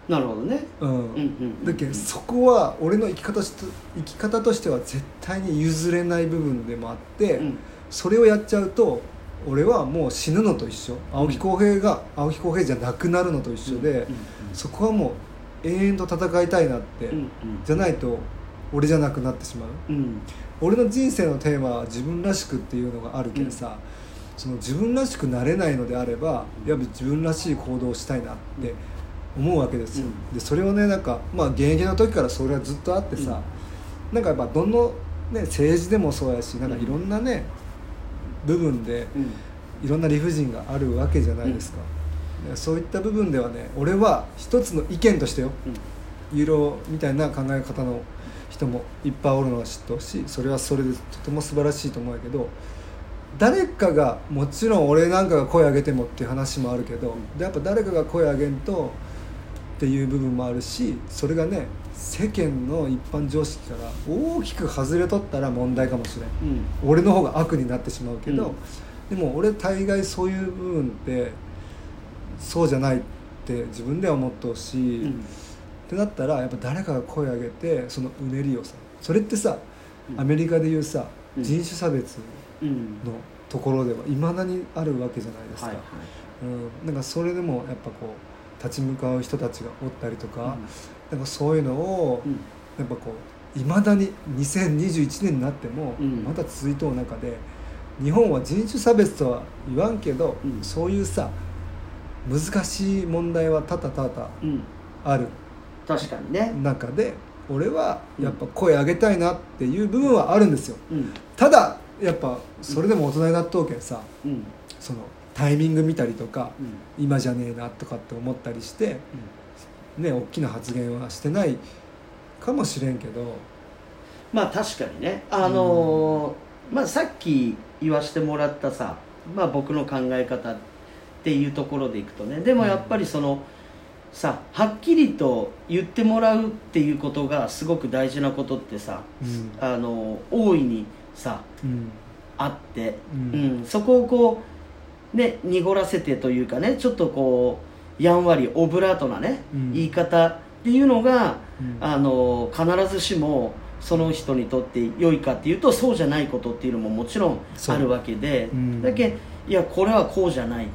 なるほどね。うん。うんうんだけどそこは俺の生き方し生き方としては絶対に譲れない部分でもあって、うん。それをやっちゃうと俺はもう死ぬのと一緒。青木浩平が青木浩平じゃなくなるのと一緒で、うんうんそこはもう永遠と戦いたいなって、うんじゃないと俺じゃなくなってしまう。うんうん。俺の人生のテーマは自分らしくっていうのがあるけどさ、その自分らしくなれないのであればやっぱ自分らしい行動をしたいなって思うわけですよ、うん。でそれをねなんかまあ現役の時からそれはずっとあってさ、なんかやっぱどの、ね、政治でもそうやしなんかいろんなね部分でうん。いろんな理不尽があるわけじゃないですか、でそういった部分ではね俺は一つの意見としてよユーロみたいな考え方の人もいっぱいおるのは知ってほしいそれはそれでとても素晴らしいと思うけど誰かがもちろん俺なんかが声上げてもっていう話もあるけど、でやっぱ誰かが声上げんとっていう部分もあるしそれがね世間の一般常識から大きく外れとったら問題かもしれん。うん。俺の方が悪になってしまうけど、うん。でも俺大概そういう部分ってそうじゃないって自分では思ってほしい、うん。ってなったらやっぱ誰かが声を上げてそのうねりをさそれってさうん。アメリカでいうさ、うん。人種差別うんのところではいまだにあるわけじゃないですか、はいはい。うん、なんかそれでもやっぱこう立ち向かう人たちがおったりとか、うん。なんかそういうのをうん。やっぱこういまだに2021年になってもうん。まだ続いとう中で日本は人種差別とは言わんけど、うん。そういうさ難しい問題は多々多々うん。ある。確かにね。中で俺はやっぱ声上げたいなっていう部分はあるんですよ。うん。ただやっぱそれでも大人になっとうけんさうん。そのタイミング見たりとかうん。今じゃねえなとかって思ったりしてね大きな発言はしてないかもしれんけど。まあ確かにね。あのーまあさっき言わしてもらったさまあ僕の考え方っていうところでいくとね。でもやっぱりその、さはっきりと言ってもらうっていうことがすごく大事なことってさうん。あの大いにさうん。あって、ううん。んそこをこうね濁らせてというかねちょっとこうやんわりオブラートなね、うん。言い方っていうのがうん。あの必ずしもその人にとって良いかっていうとそうじゃないことっていうのももちろんあるわけで、うん。だけいやこれはこうじゃない。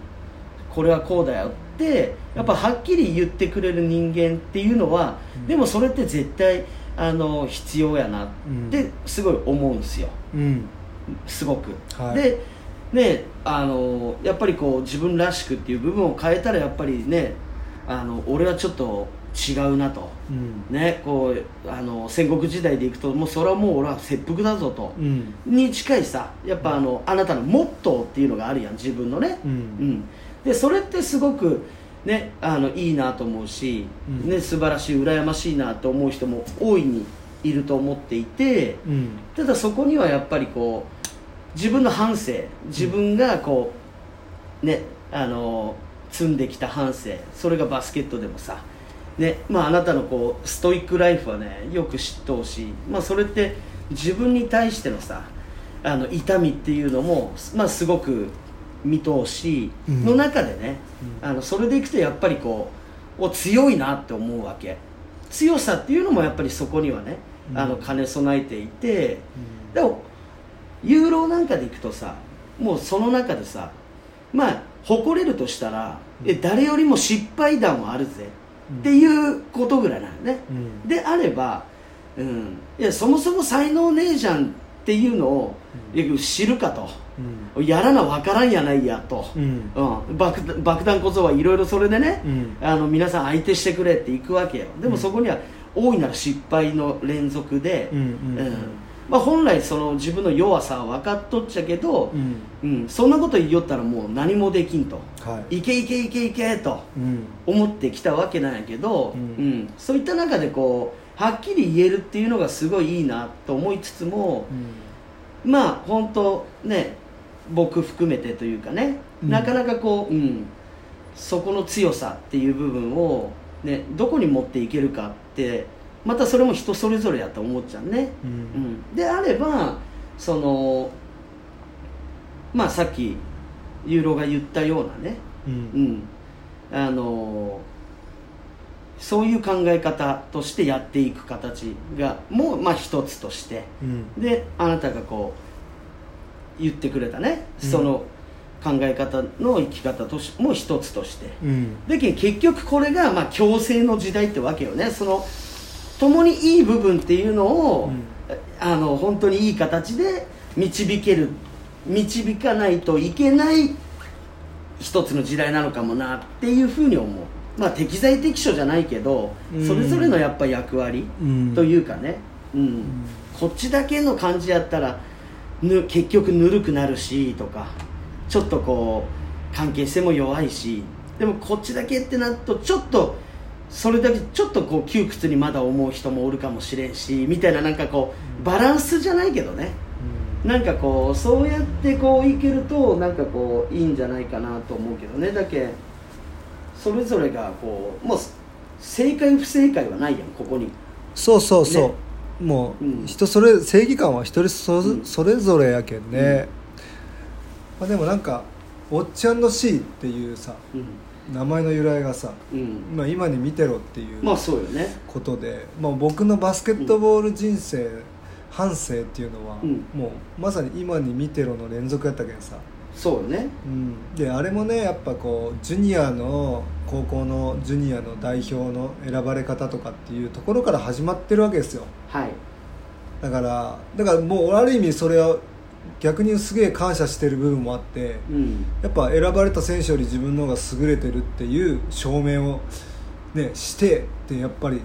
これはこうだよってやっぱはっきり言ってくれる人間っていうのは、うん。でもそれって絶対あの必要やな。っうん。てすごい思うんですよ。うん。すごく。はい。でねあのやっぱりこう自分らしくっていう部分を変えたらやっぱりねあの俺はちょっと違うなと、うん。ね、こうあの戦国時代でいくともうそれはもう俺は切腹だぞと、うん。に近いさやっぱあのあなたのモットーっていうのがあるやん自分のね、うん。うん。でそれってすごく、ね、あのいいなと思うし、うん。ね、素晴らしい羨ましいなと思う人も大いにいると思っていてうん。ただそこにはやっぱりこう自分の反省自分がこうねあの積んできた反省それがバスケットでもさねまああなたのこうストイックライフはねよく知ってほしい。まあそれって自分に対してのさあの痛みっていうのもまあすごく見通しの中でね、あのそれでいくとやっぱりこうお強いなって思うわけ。強さっていうのもやっぱりそこにはね、あの兼ね備えていてでもユーロなんかでいくとさもうその中でさまあ誇れるとしたら、え誰よりも失敗談はあるぜ、っていうことぐらいなのね、うん。であれば、うん、いやそもそも才能ねえじゃんっていうのを、いや知るかと。うん。やらなわからんやないやと、うん。うん、爆弾爆弾小僧はいろいろそれでね、うん。あの皆さん相手してくれっていくわけよ。でもそこには大いなる失敗の連続で、うんうんうん。まあ、本来その自分の弱さは分かっとっちゃけど、うん。うん。そんなこと言いよったらもう何もできんと、はい。いけいけいけいけとうん。思ってきたわけなんやけど、ううん。んそういった中でこうはっきり言えるっていうのがすごいいいなと思いつつも、まあ本当ね僕含めてというかね、うん。なかなかこう、うん、そこの強さっていう部分を、ね、どこに持っていけるかってまたそれも人それぞれやと思っちゃうね、ううん。ん、であればそのまあさっきユーロが言ったようなね、ううん。ん、あのそういう考え方としてやっていく形がもうまあ一つとして。うん。であなたがこう言ってくれたね、うん。その考え方の生き方としもう一つとして。うん。で結局これがまあ共生の時代ってわけよね。その共にいい部分っていうのを、うん。あの本当にいい形で導ける導かないといけない一つの時代なのかもなっていうふうに思うまあ適材適所じゃないけど、うん。それぞれのやっぱ役割うん。というかね、うん。こっちだけの感じやったらぬ結局ぬるくなるしとかちょっとこう関係性も弱いしでもこっちだけってなるとちょっとそれだけちょっとこう窮屈にまだ思う人もおるかもしれんしみたいななんかこうバランスじゃないけどね。なんかこうそうやってこういけるとなんかこういいんじゃないかなと思うけどね。だけそれぞれがこうもう正解不正解はないやんここに。そうそうそう、ね。もう、うん。人それ正義感は一人そ,、うん。それぞれやけんね、まあ、でもなんか「ウォッチシー」っていうさうん。名前の由来がさ、うん。まあ、今に見てろっていうまあそうよね。ことで、まあ、僕のバスケットボール人生、半生っていうのは、うん。もうまさに今に見てろの連続やったけんさ、そうよね。うん、であれもねやっぱこうジュニアの高校のジュニアの代表の選ばれ方とかっていうところから始まってるわけですよ。はい。だからだからもうある意味それは逆にすげえ感謝してる部分もあってうん。やっぱ選ばれた選手より自分の方が優れてるっていう証明を、ね、してってやっぱり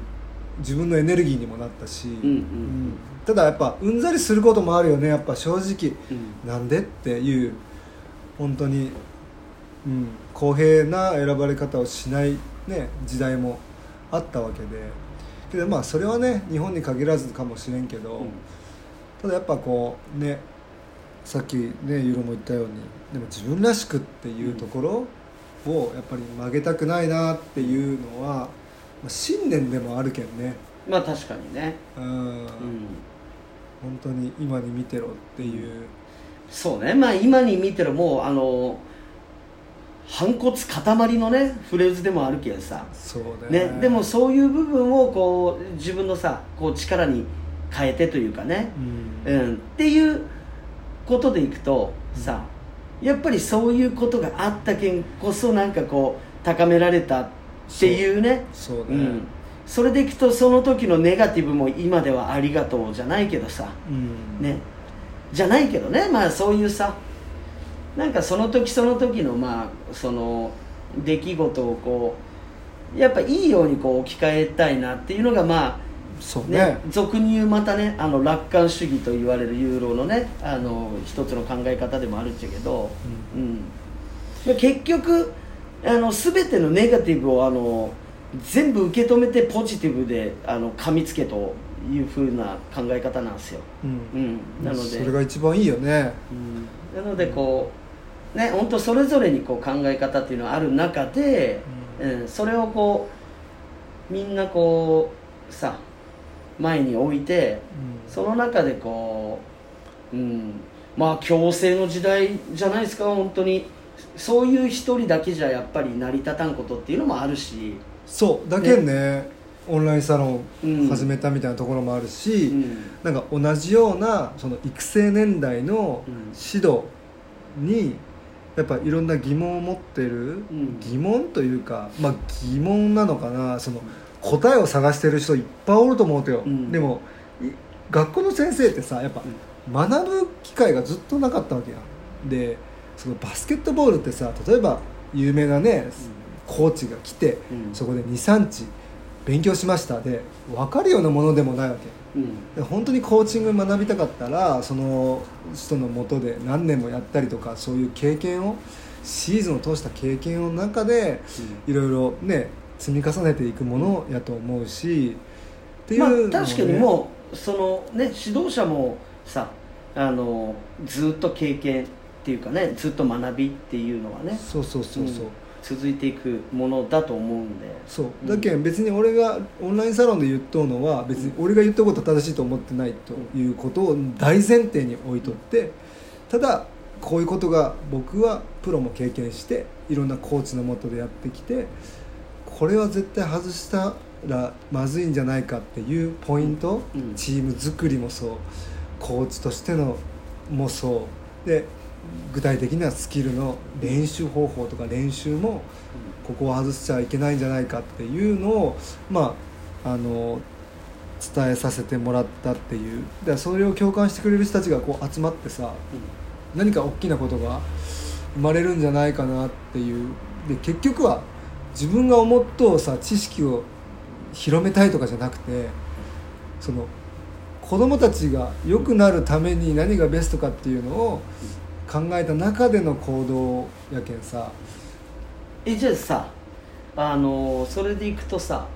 自分のエネルギーにもなったし、うん。うん。ただやっぱうんざりすることもあるよねやっぱ正直。うん。なんでっていう本当に、うん、公平な選ばれ方をしない、ね、時代もあったわけで。けどまあそれはね日本に限らずかもしれんけど、うん。ただやっぱこうねさっきねユーロも言ったようにでも自分らしくっていうところをやっぱり曲げたくないなっていうのは、まあ、信念でもあるけんね。まあ確かにね。うん、うん。本当に今に見てろっていう、そうね。まあ今に見てるもうあの反骨塊のねフレーズでもあるけどさ。そうね。ね、でもそういう部分をこう自分のさこう力に変えてというかね、うん。うん、っていうことでいくとさやっぱりそういうことがあったけんこそなんかこう高められたっていうね。そうね、うん、それでいくとその時のネガティブも今ではありがとうじゃないけどさ。うん。ねじゃないけどねまあそういうさなんかその時その時のまあその出来事をこやっぱいいようにこう置き換えたいなっていうのがまそうね。あね俗に言うまたねあの楽観主義と言われるユーロのねあの一つの考え方でもあるっちゃけど、うん。で結局あの全てのネガティブをあの全部受け止めてポジティブであの噛みつけというふうな考え方なんですよ、うん。うん、なので。それが一番いいよね。うん。なのでこうね本当それぞれにこう考え方っていうのがある中で、うん。それをこうみんなこうさ前に置いてその中でこう、うん、まあ強制の時代じゃないですか本当に。そういう一人だけじゃやっぱり成り立たんことっていうのもあるし、そう。だけんねオンラインサロうんン始めたみたいなところもあるし、うん。なんか同じようなその育成年代のうん指導にやっぱいろんな疑問を持ってる、ん。疑問というか、まあ、疑問なのかなその答えを探してる人いっぱいおると思うとよ、うん。でもい学校の先生ってさやっぱ学ぶ機会がずっとなかったわけやん。でそのバスケットボールってさ例えば有名なねコーチが来て、うん。そこで23日勉強しました。で分かるようなものでもないわけ。うん。で本当にコーチング学びたかったらその人のもとで何年もやったりとかそういう経験をシーズンを通した経験の中でいろいろね積み重ねていくものやと思うしっていうまあ確かにもうそのね指導者もさあのずっと経験っていうかねずっと学びっていうのはね。そうそうそうそう、うん続いていくものだと思うんで。そう。うん。だけん別に俺がオンラインサロンで言っとうのは別に俺が言ったことは正しいと思ってないということを大前提に置いとってただこういうことが僕はプロも経験していろんなコーチのもとでやってきてこれは絶対外したらまずいんじゃないかっていうポイント、うん。チーム作りもそう。コーチとしてのもそう。で具体的なスキルの練習方法とか練習もここを外しちゃいけないんじゃないかっていうのをまああの伝えさせてもらったっていう。だそれを共感してくれる人たちがこう集まってさ何か大きなことが生まれるんじゃないかなっていう。で結局は自分が思っとうさ知識を広めたいとかじゃなくてその子供たちが良くなるために何がベストかっていうのを考えた中での行動やけんさ。えじゃあさあのそれでいくとさ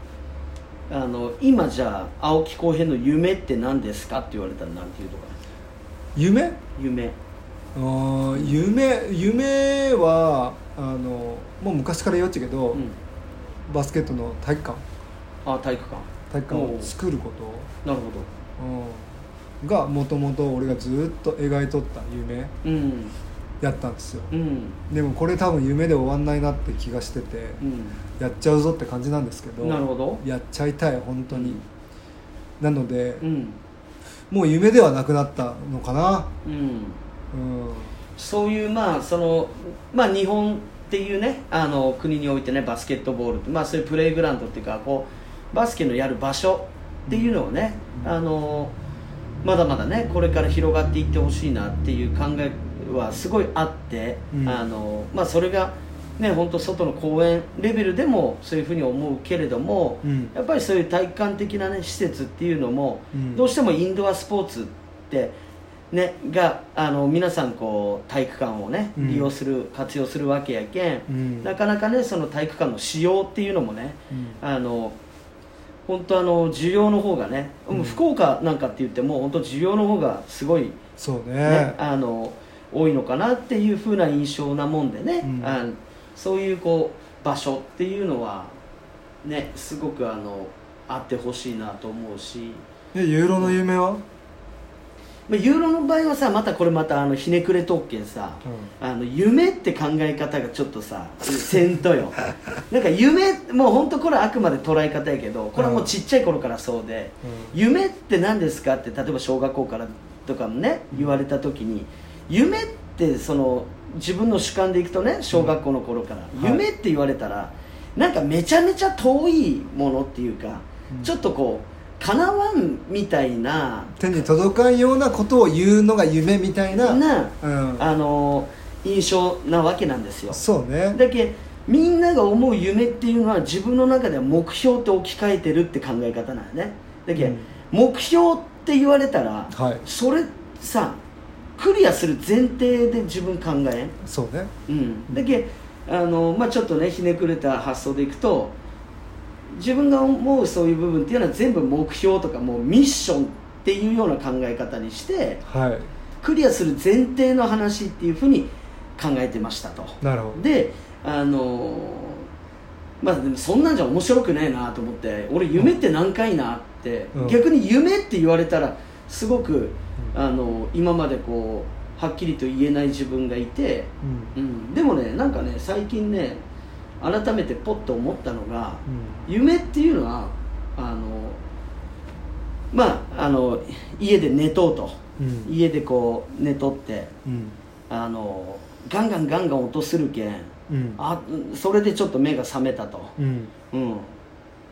あの今じゃあ青木浩平の夢って何ですかって言われたら何て言うとか夢？夢。あー夢夢はあのもう昔から言っちゃうけど、うん。バスケットの体育館。あ体育館。体育館を作るこなるほど。と、うん、がもともと俺がずっと描いとった夢うん。やったんですよ。うん。でもこれ多分夢で終わんないなって気がしててうん。やっちゃうぞって感じなんですけどなるほど。やっちゃいたい本当に、うん。なので、うん。もう夢ではなくなったのかな。うん。うん。そういうまあそのまあ日本っていうねあの国においてねバスケットボールまあそういうプレイグラウンドっていうかこうバスケのやる場所っていうのをね、うん。あのまだまだねこれから広がっていってほしいなっていう考えはすごいあって、うん。あのまあそれがね本当外の公園レベルでもそういうふうに思うけれども、うん。やっぱりそういう体育館的なね施設っていうのも、うん。どうしてもインドアスポーツってねがあの皆さんこう体育館をねうん。利用する、活用するわけやけん、うん。なかなかねその体育館の使用っていうのもねうん。あの本当あの需要の方がね、うん。福岡なんかって言っても本当需要の方がすごいそうね、ねあの多いのかなっていう風な印象なもんでね、うん。あそういうこう場所っていうのはねすごくあのあってほしいなと思うし、でユーロの夢は、まあ、ユーロの場合はさまたこれまたあのひねくれ特権さあの夢って考え方がちょっとさせんとよ。[LAUGHS] なんか夢もう本当これはあくまで捉え方やけどこれはもうちっちゃい頃からそうで、夢って何ですかって例えば小学校からとかもね言われた時に夢ってその自分の主観でいくとね小学校の頃から、はい。夢って言われたらなんかめちゃめちゃ遠いものっていうか、うん。ちょっとこう叶わんみたいな手に届かんようなことを言うのが夢みたいななうん、あの印象なわけなんですよ。そうね。だけみんなが思う夢っていうのは自分の中では目標って置き換えてるって考え方なんよね。だけど、うん。目標って言われたら、はい。それさクリアする前提で自分考えん？そうね。うん、だけあの、まあ、ちょっとねひねくれた発想でいくと自分が思うそういう部分っていうのは全部目標とかもうミッションっていうような考え方にしてはい。クリアする前提の話っていうふうに考えてましたと。なるほど。であのまあでもそんなんじゃ面白くねえなと思って俺夢って何回なって、うん。逆に夢って言われたらすごく、あの今までこうはっきりと言えない自分がいて、うん。うん、でもねなんかね最近ね改めてポッと思ったのがうん。夢っていうのはあのまああの家で寝とうと。うん。家でこう寝とってうん。あのガンガンガンガン音するけんうん。あそれでちょっと目が覚めたと、うん。うん、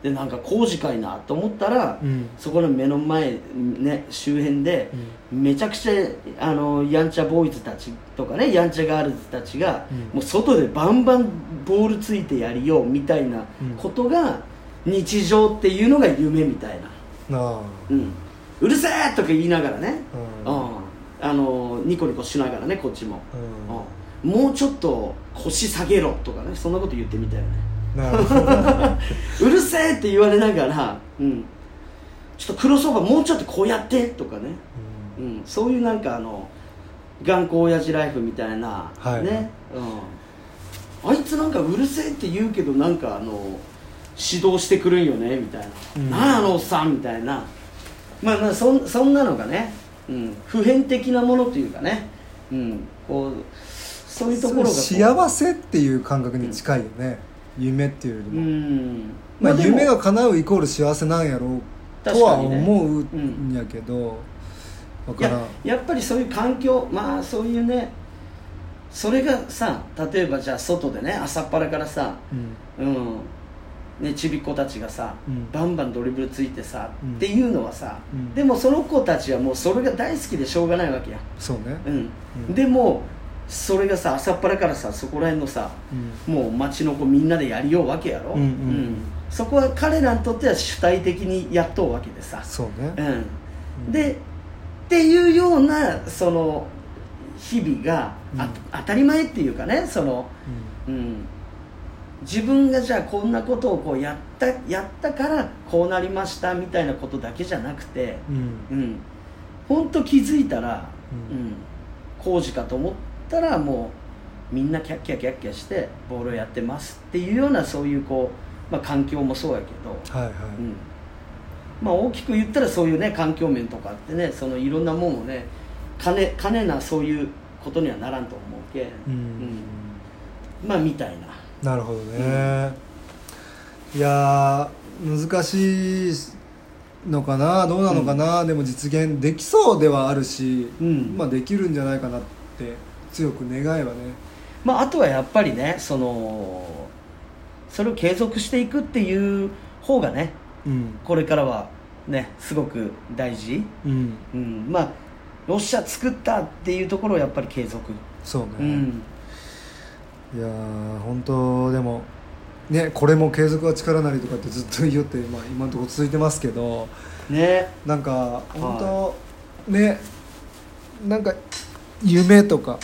でなんか工事かいなと思ったら、うん。そこの目の前、ね、周辺で、めちゃくちゃあのやんちゃボーイズたちとかねやんちゃガールズたちが、うん。もう外でバンバンボールついてやりようみたいなことが日常っていうのが夢みたいな、うん、うるせえとか言いながらね、ううんん。あのニコニコしながらねこっちも、うん。うん。もうちょっと腰下げろとかねそんなこと言ってみたよねなるほど。うるせえって言われながら、うん、ちょっと黒そばもうちょっとこうやってとかね。うん、そういうなんかあの頑固親父ライフみたいな、はいね、うん、あいつなんかうるせえって言うけどなんかあの指導してくるんよねみたいな、うん。なんやあのおっさんみたいな。まあまあそんそんなのがね、うん、普遍的なものというかね、うん、こうそういうところが幸せっていう感覚に近いよね、夢っていうよりうも、ん。まあ、でも。夢が叶うイコール幸せなんやろうとは思うんやけど、わいからん。ややっぱりそういう環境まあそういうねそれがさ例えばじゃあ外でね朝っぱらからさうん。うん。ねちびっ子たちがさ、うん。バンバンドリブルついてさ、うん。っていうのはさ、うん。でもその子たちはもうそれが大好きでしょうがないわけやそうね。うん、うん。でもそれがさ朝っぱらからさそこら辺のさうん。もう町の子みんなでやりようわけやろ、うんうん。うん。そこは彼らにとっては主体的にやっとうわけでさ。そうね。うん、でっていうようなその日々が、当たり前っていうかねその、うん、自分がじゃあこんなことをこうやったやったからこうなりましたみたいなことだけじゃなくて、うん。うん、本当気づいたら、ううん。ん工事かと思ったらもうみんなキャッキャキャッキャしてボールをやってますっていうようなそういうこう、まあ、環境もそうやけど。はいはい、うん。まあ、大きく言ったらそういうね環境面とかってねそのいろんなもんをね金金なそういうことにはならんと思うけん、うん。まあみたいな。なるほどね、いやー難しいのかな？どうなのかな、でも実現できそうではあるし、うん。まあできるんじゃないかなって強く願いはね。まああとはやっぱりねそのそれを継続していくっていう方がねうん。これからはねすごく大事、うん。うん、まあよっしゃ作ったっていうところをやっぱり継続、そうね、うん。いやー本当でもねこれも継続は力なりとかってずっと言って、まあ、今のところ続いてますけどね。なんか本当、ねなんか夢とか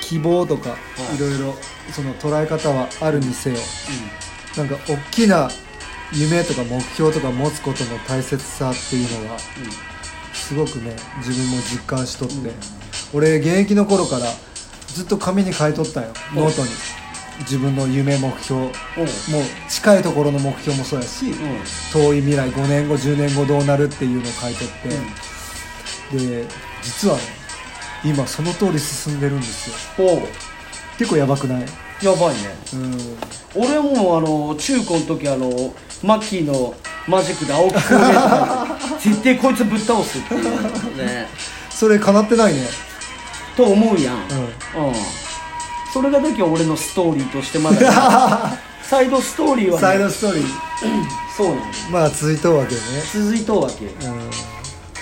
希望とか、はい。いろいろその捉え方はあるにせよなんか大きな夢とか目標とか持つことの大切さっていうのがすごくね自分も実感しとって、うん。俺現役の頃からずっと紙に書いとったようん。ノートに。自分の夢目標。もううんうん近いところの目標もそうやし、うん。遠い未来5年後10年後どうなるっていうのを書いとって、で実はね今その通り進んでるんですよ。おう。結構やばくない？やばいね。うん。俺もあの中高の時あのマッキーのマジックで青木孔明とか絶対こいつぶっ倒すっていう。[LAUGHS] ね。それ叶ってないね。と思うやん、うん。うん。それがだけ俺のストーリーとしてまだ、ね、[LAUGHS] サイドストーリーは、ね、サイドストーリー。そうなのまあ続いとうわけよね、続いとうわけよ。うん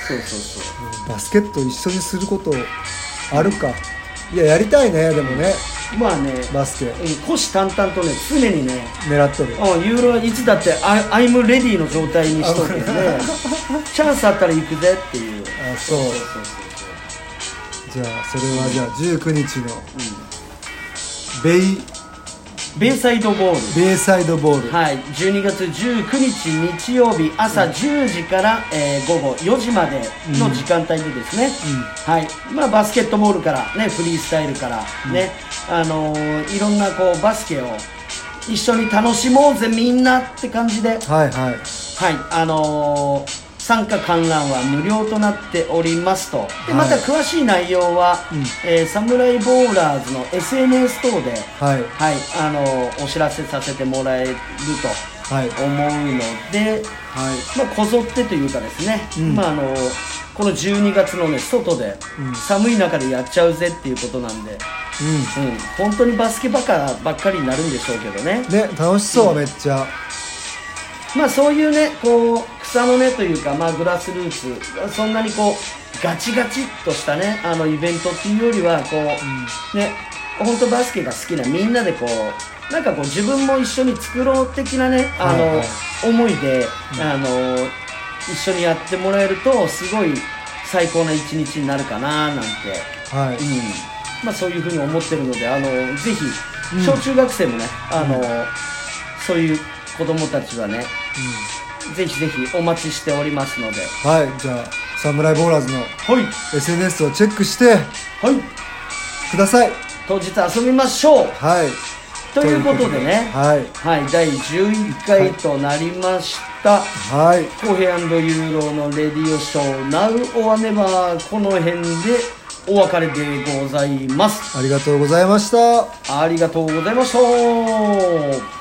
そうそうそう。バスケット一緒にすることあるか。いややりたいねでもね。まあねバスケ。うん虎視眈々とね常にね狙っとる。うんユーロはいつだってアイアイムレディーの状態にしとけね [LAUGHS] チャンスあったら行くぜっていう。あそう。そうそうじゃあそれはじゃあ19日のそう、ベイうん、ベイサイドボール。ベイサイドボール。はい、12月19日日曜日朝10時から、えー午後4時までの時間帯でですね、はい。まあ、バスケットボールから、ね、フリースタイルから、ね。あのーいろんなこうバスケを一緒に楽しもうぜみんなって感じで、はいはい。はい。あのー参加観覧は無料となっておりますと。でまたはい詳しい内容は、うん。えーサムライボーラーズの SNS 等で、はい。はいあのーお知らせさせてもらえると。はい。思うので、はい。まあ、こぞってというかですね、うん。まあ、あのこの12月の、ね、外で、うん。寒い中でやっちゃうぜっていうことなんで、ううん、本当にバスケバカばっかりになるんでしょうけどね、んね楽しそうめっちゃまあ、そういうねこう草の根というか、まあ、グラスルーツそんなにこうガチガチっとしたねあのイベントっていうよりはこう、ね本当バスケが好きなみんなでこうなんかこう自分も一緒に作ろう的なねあの、はいはい。思いで、あの一緒にやってもらえるとすごい最高な一日になるかななんて、はい。うん。まあ、そういうふうに思ってるのであのぜひうん。小中学生もね、あのそういう子供たちはねぜひぜひお待ちしておりますので。はいじゃあサムライボーラーズのはい。SNS をチェックしてはい。ください。当日遊びましょう。はい。ということでね。はい。はい、第11回となりました、はい。コーヘユーロのレディオショー Now or Never この辺でお別れでございます。ありがとうございました。ありがとうございました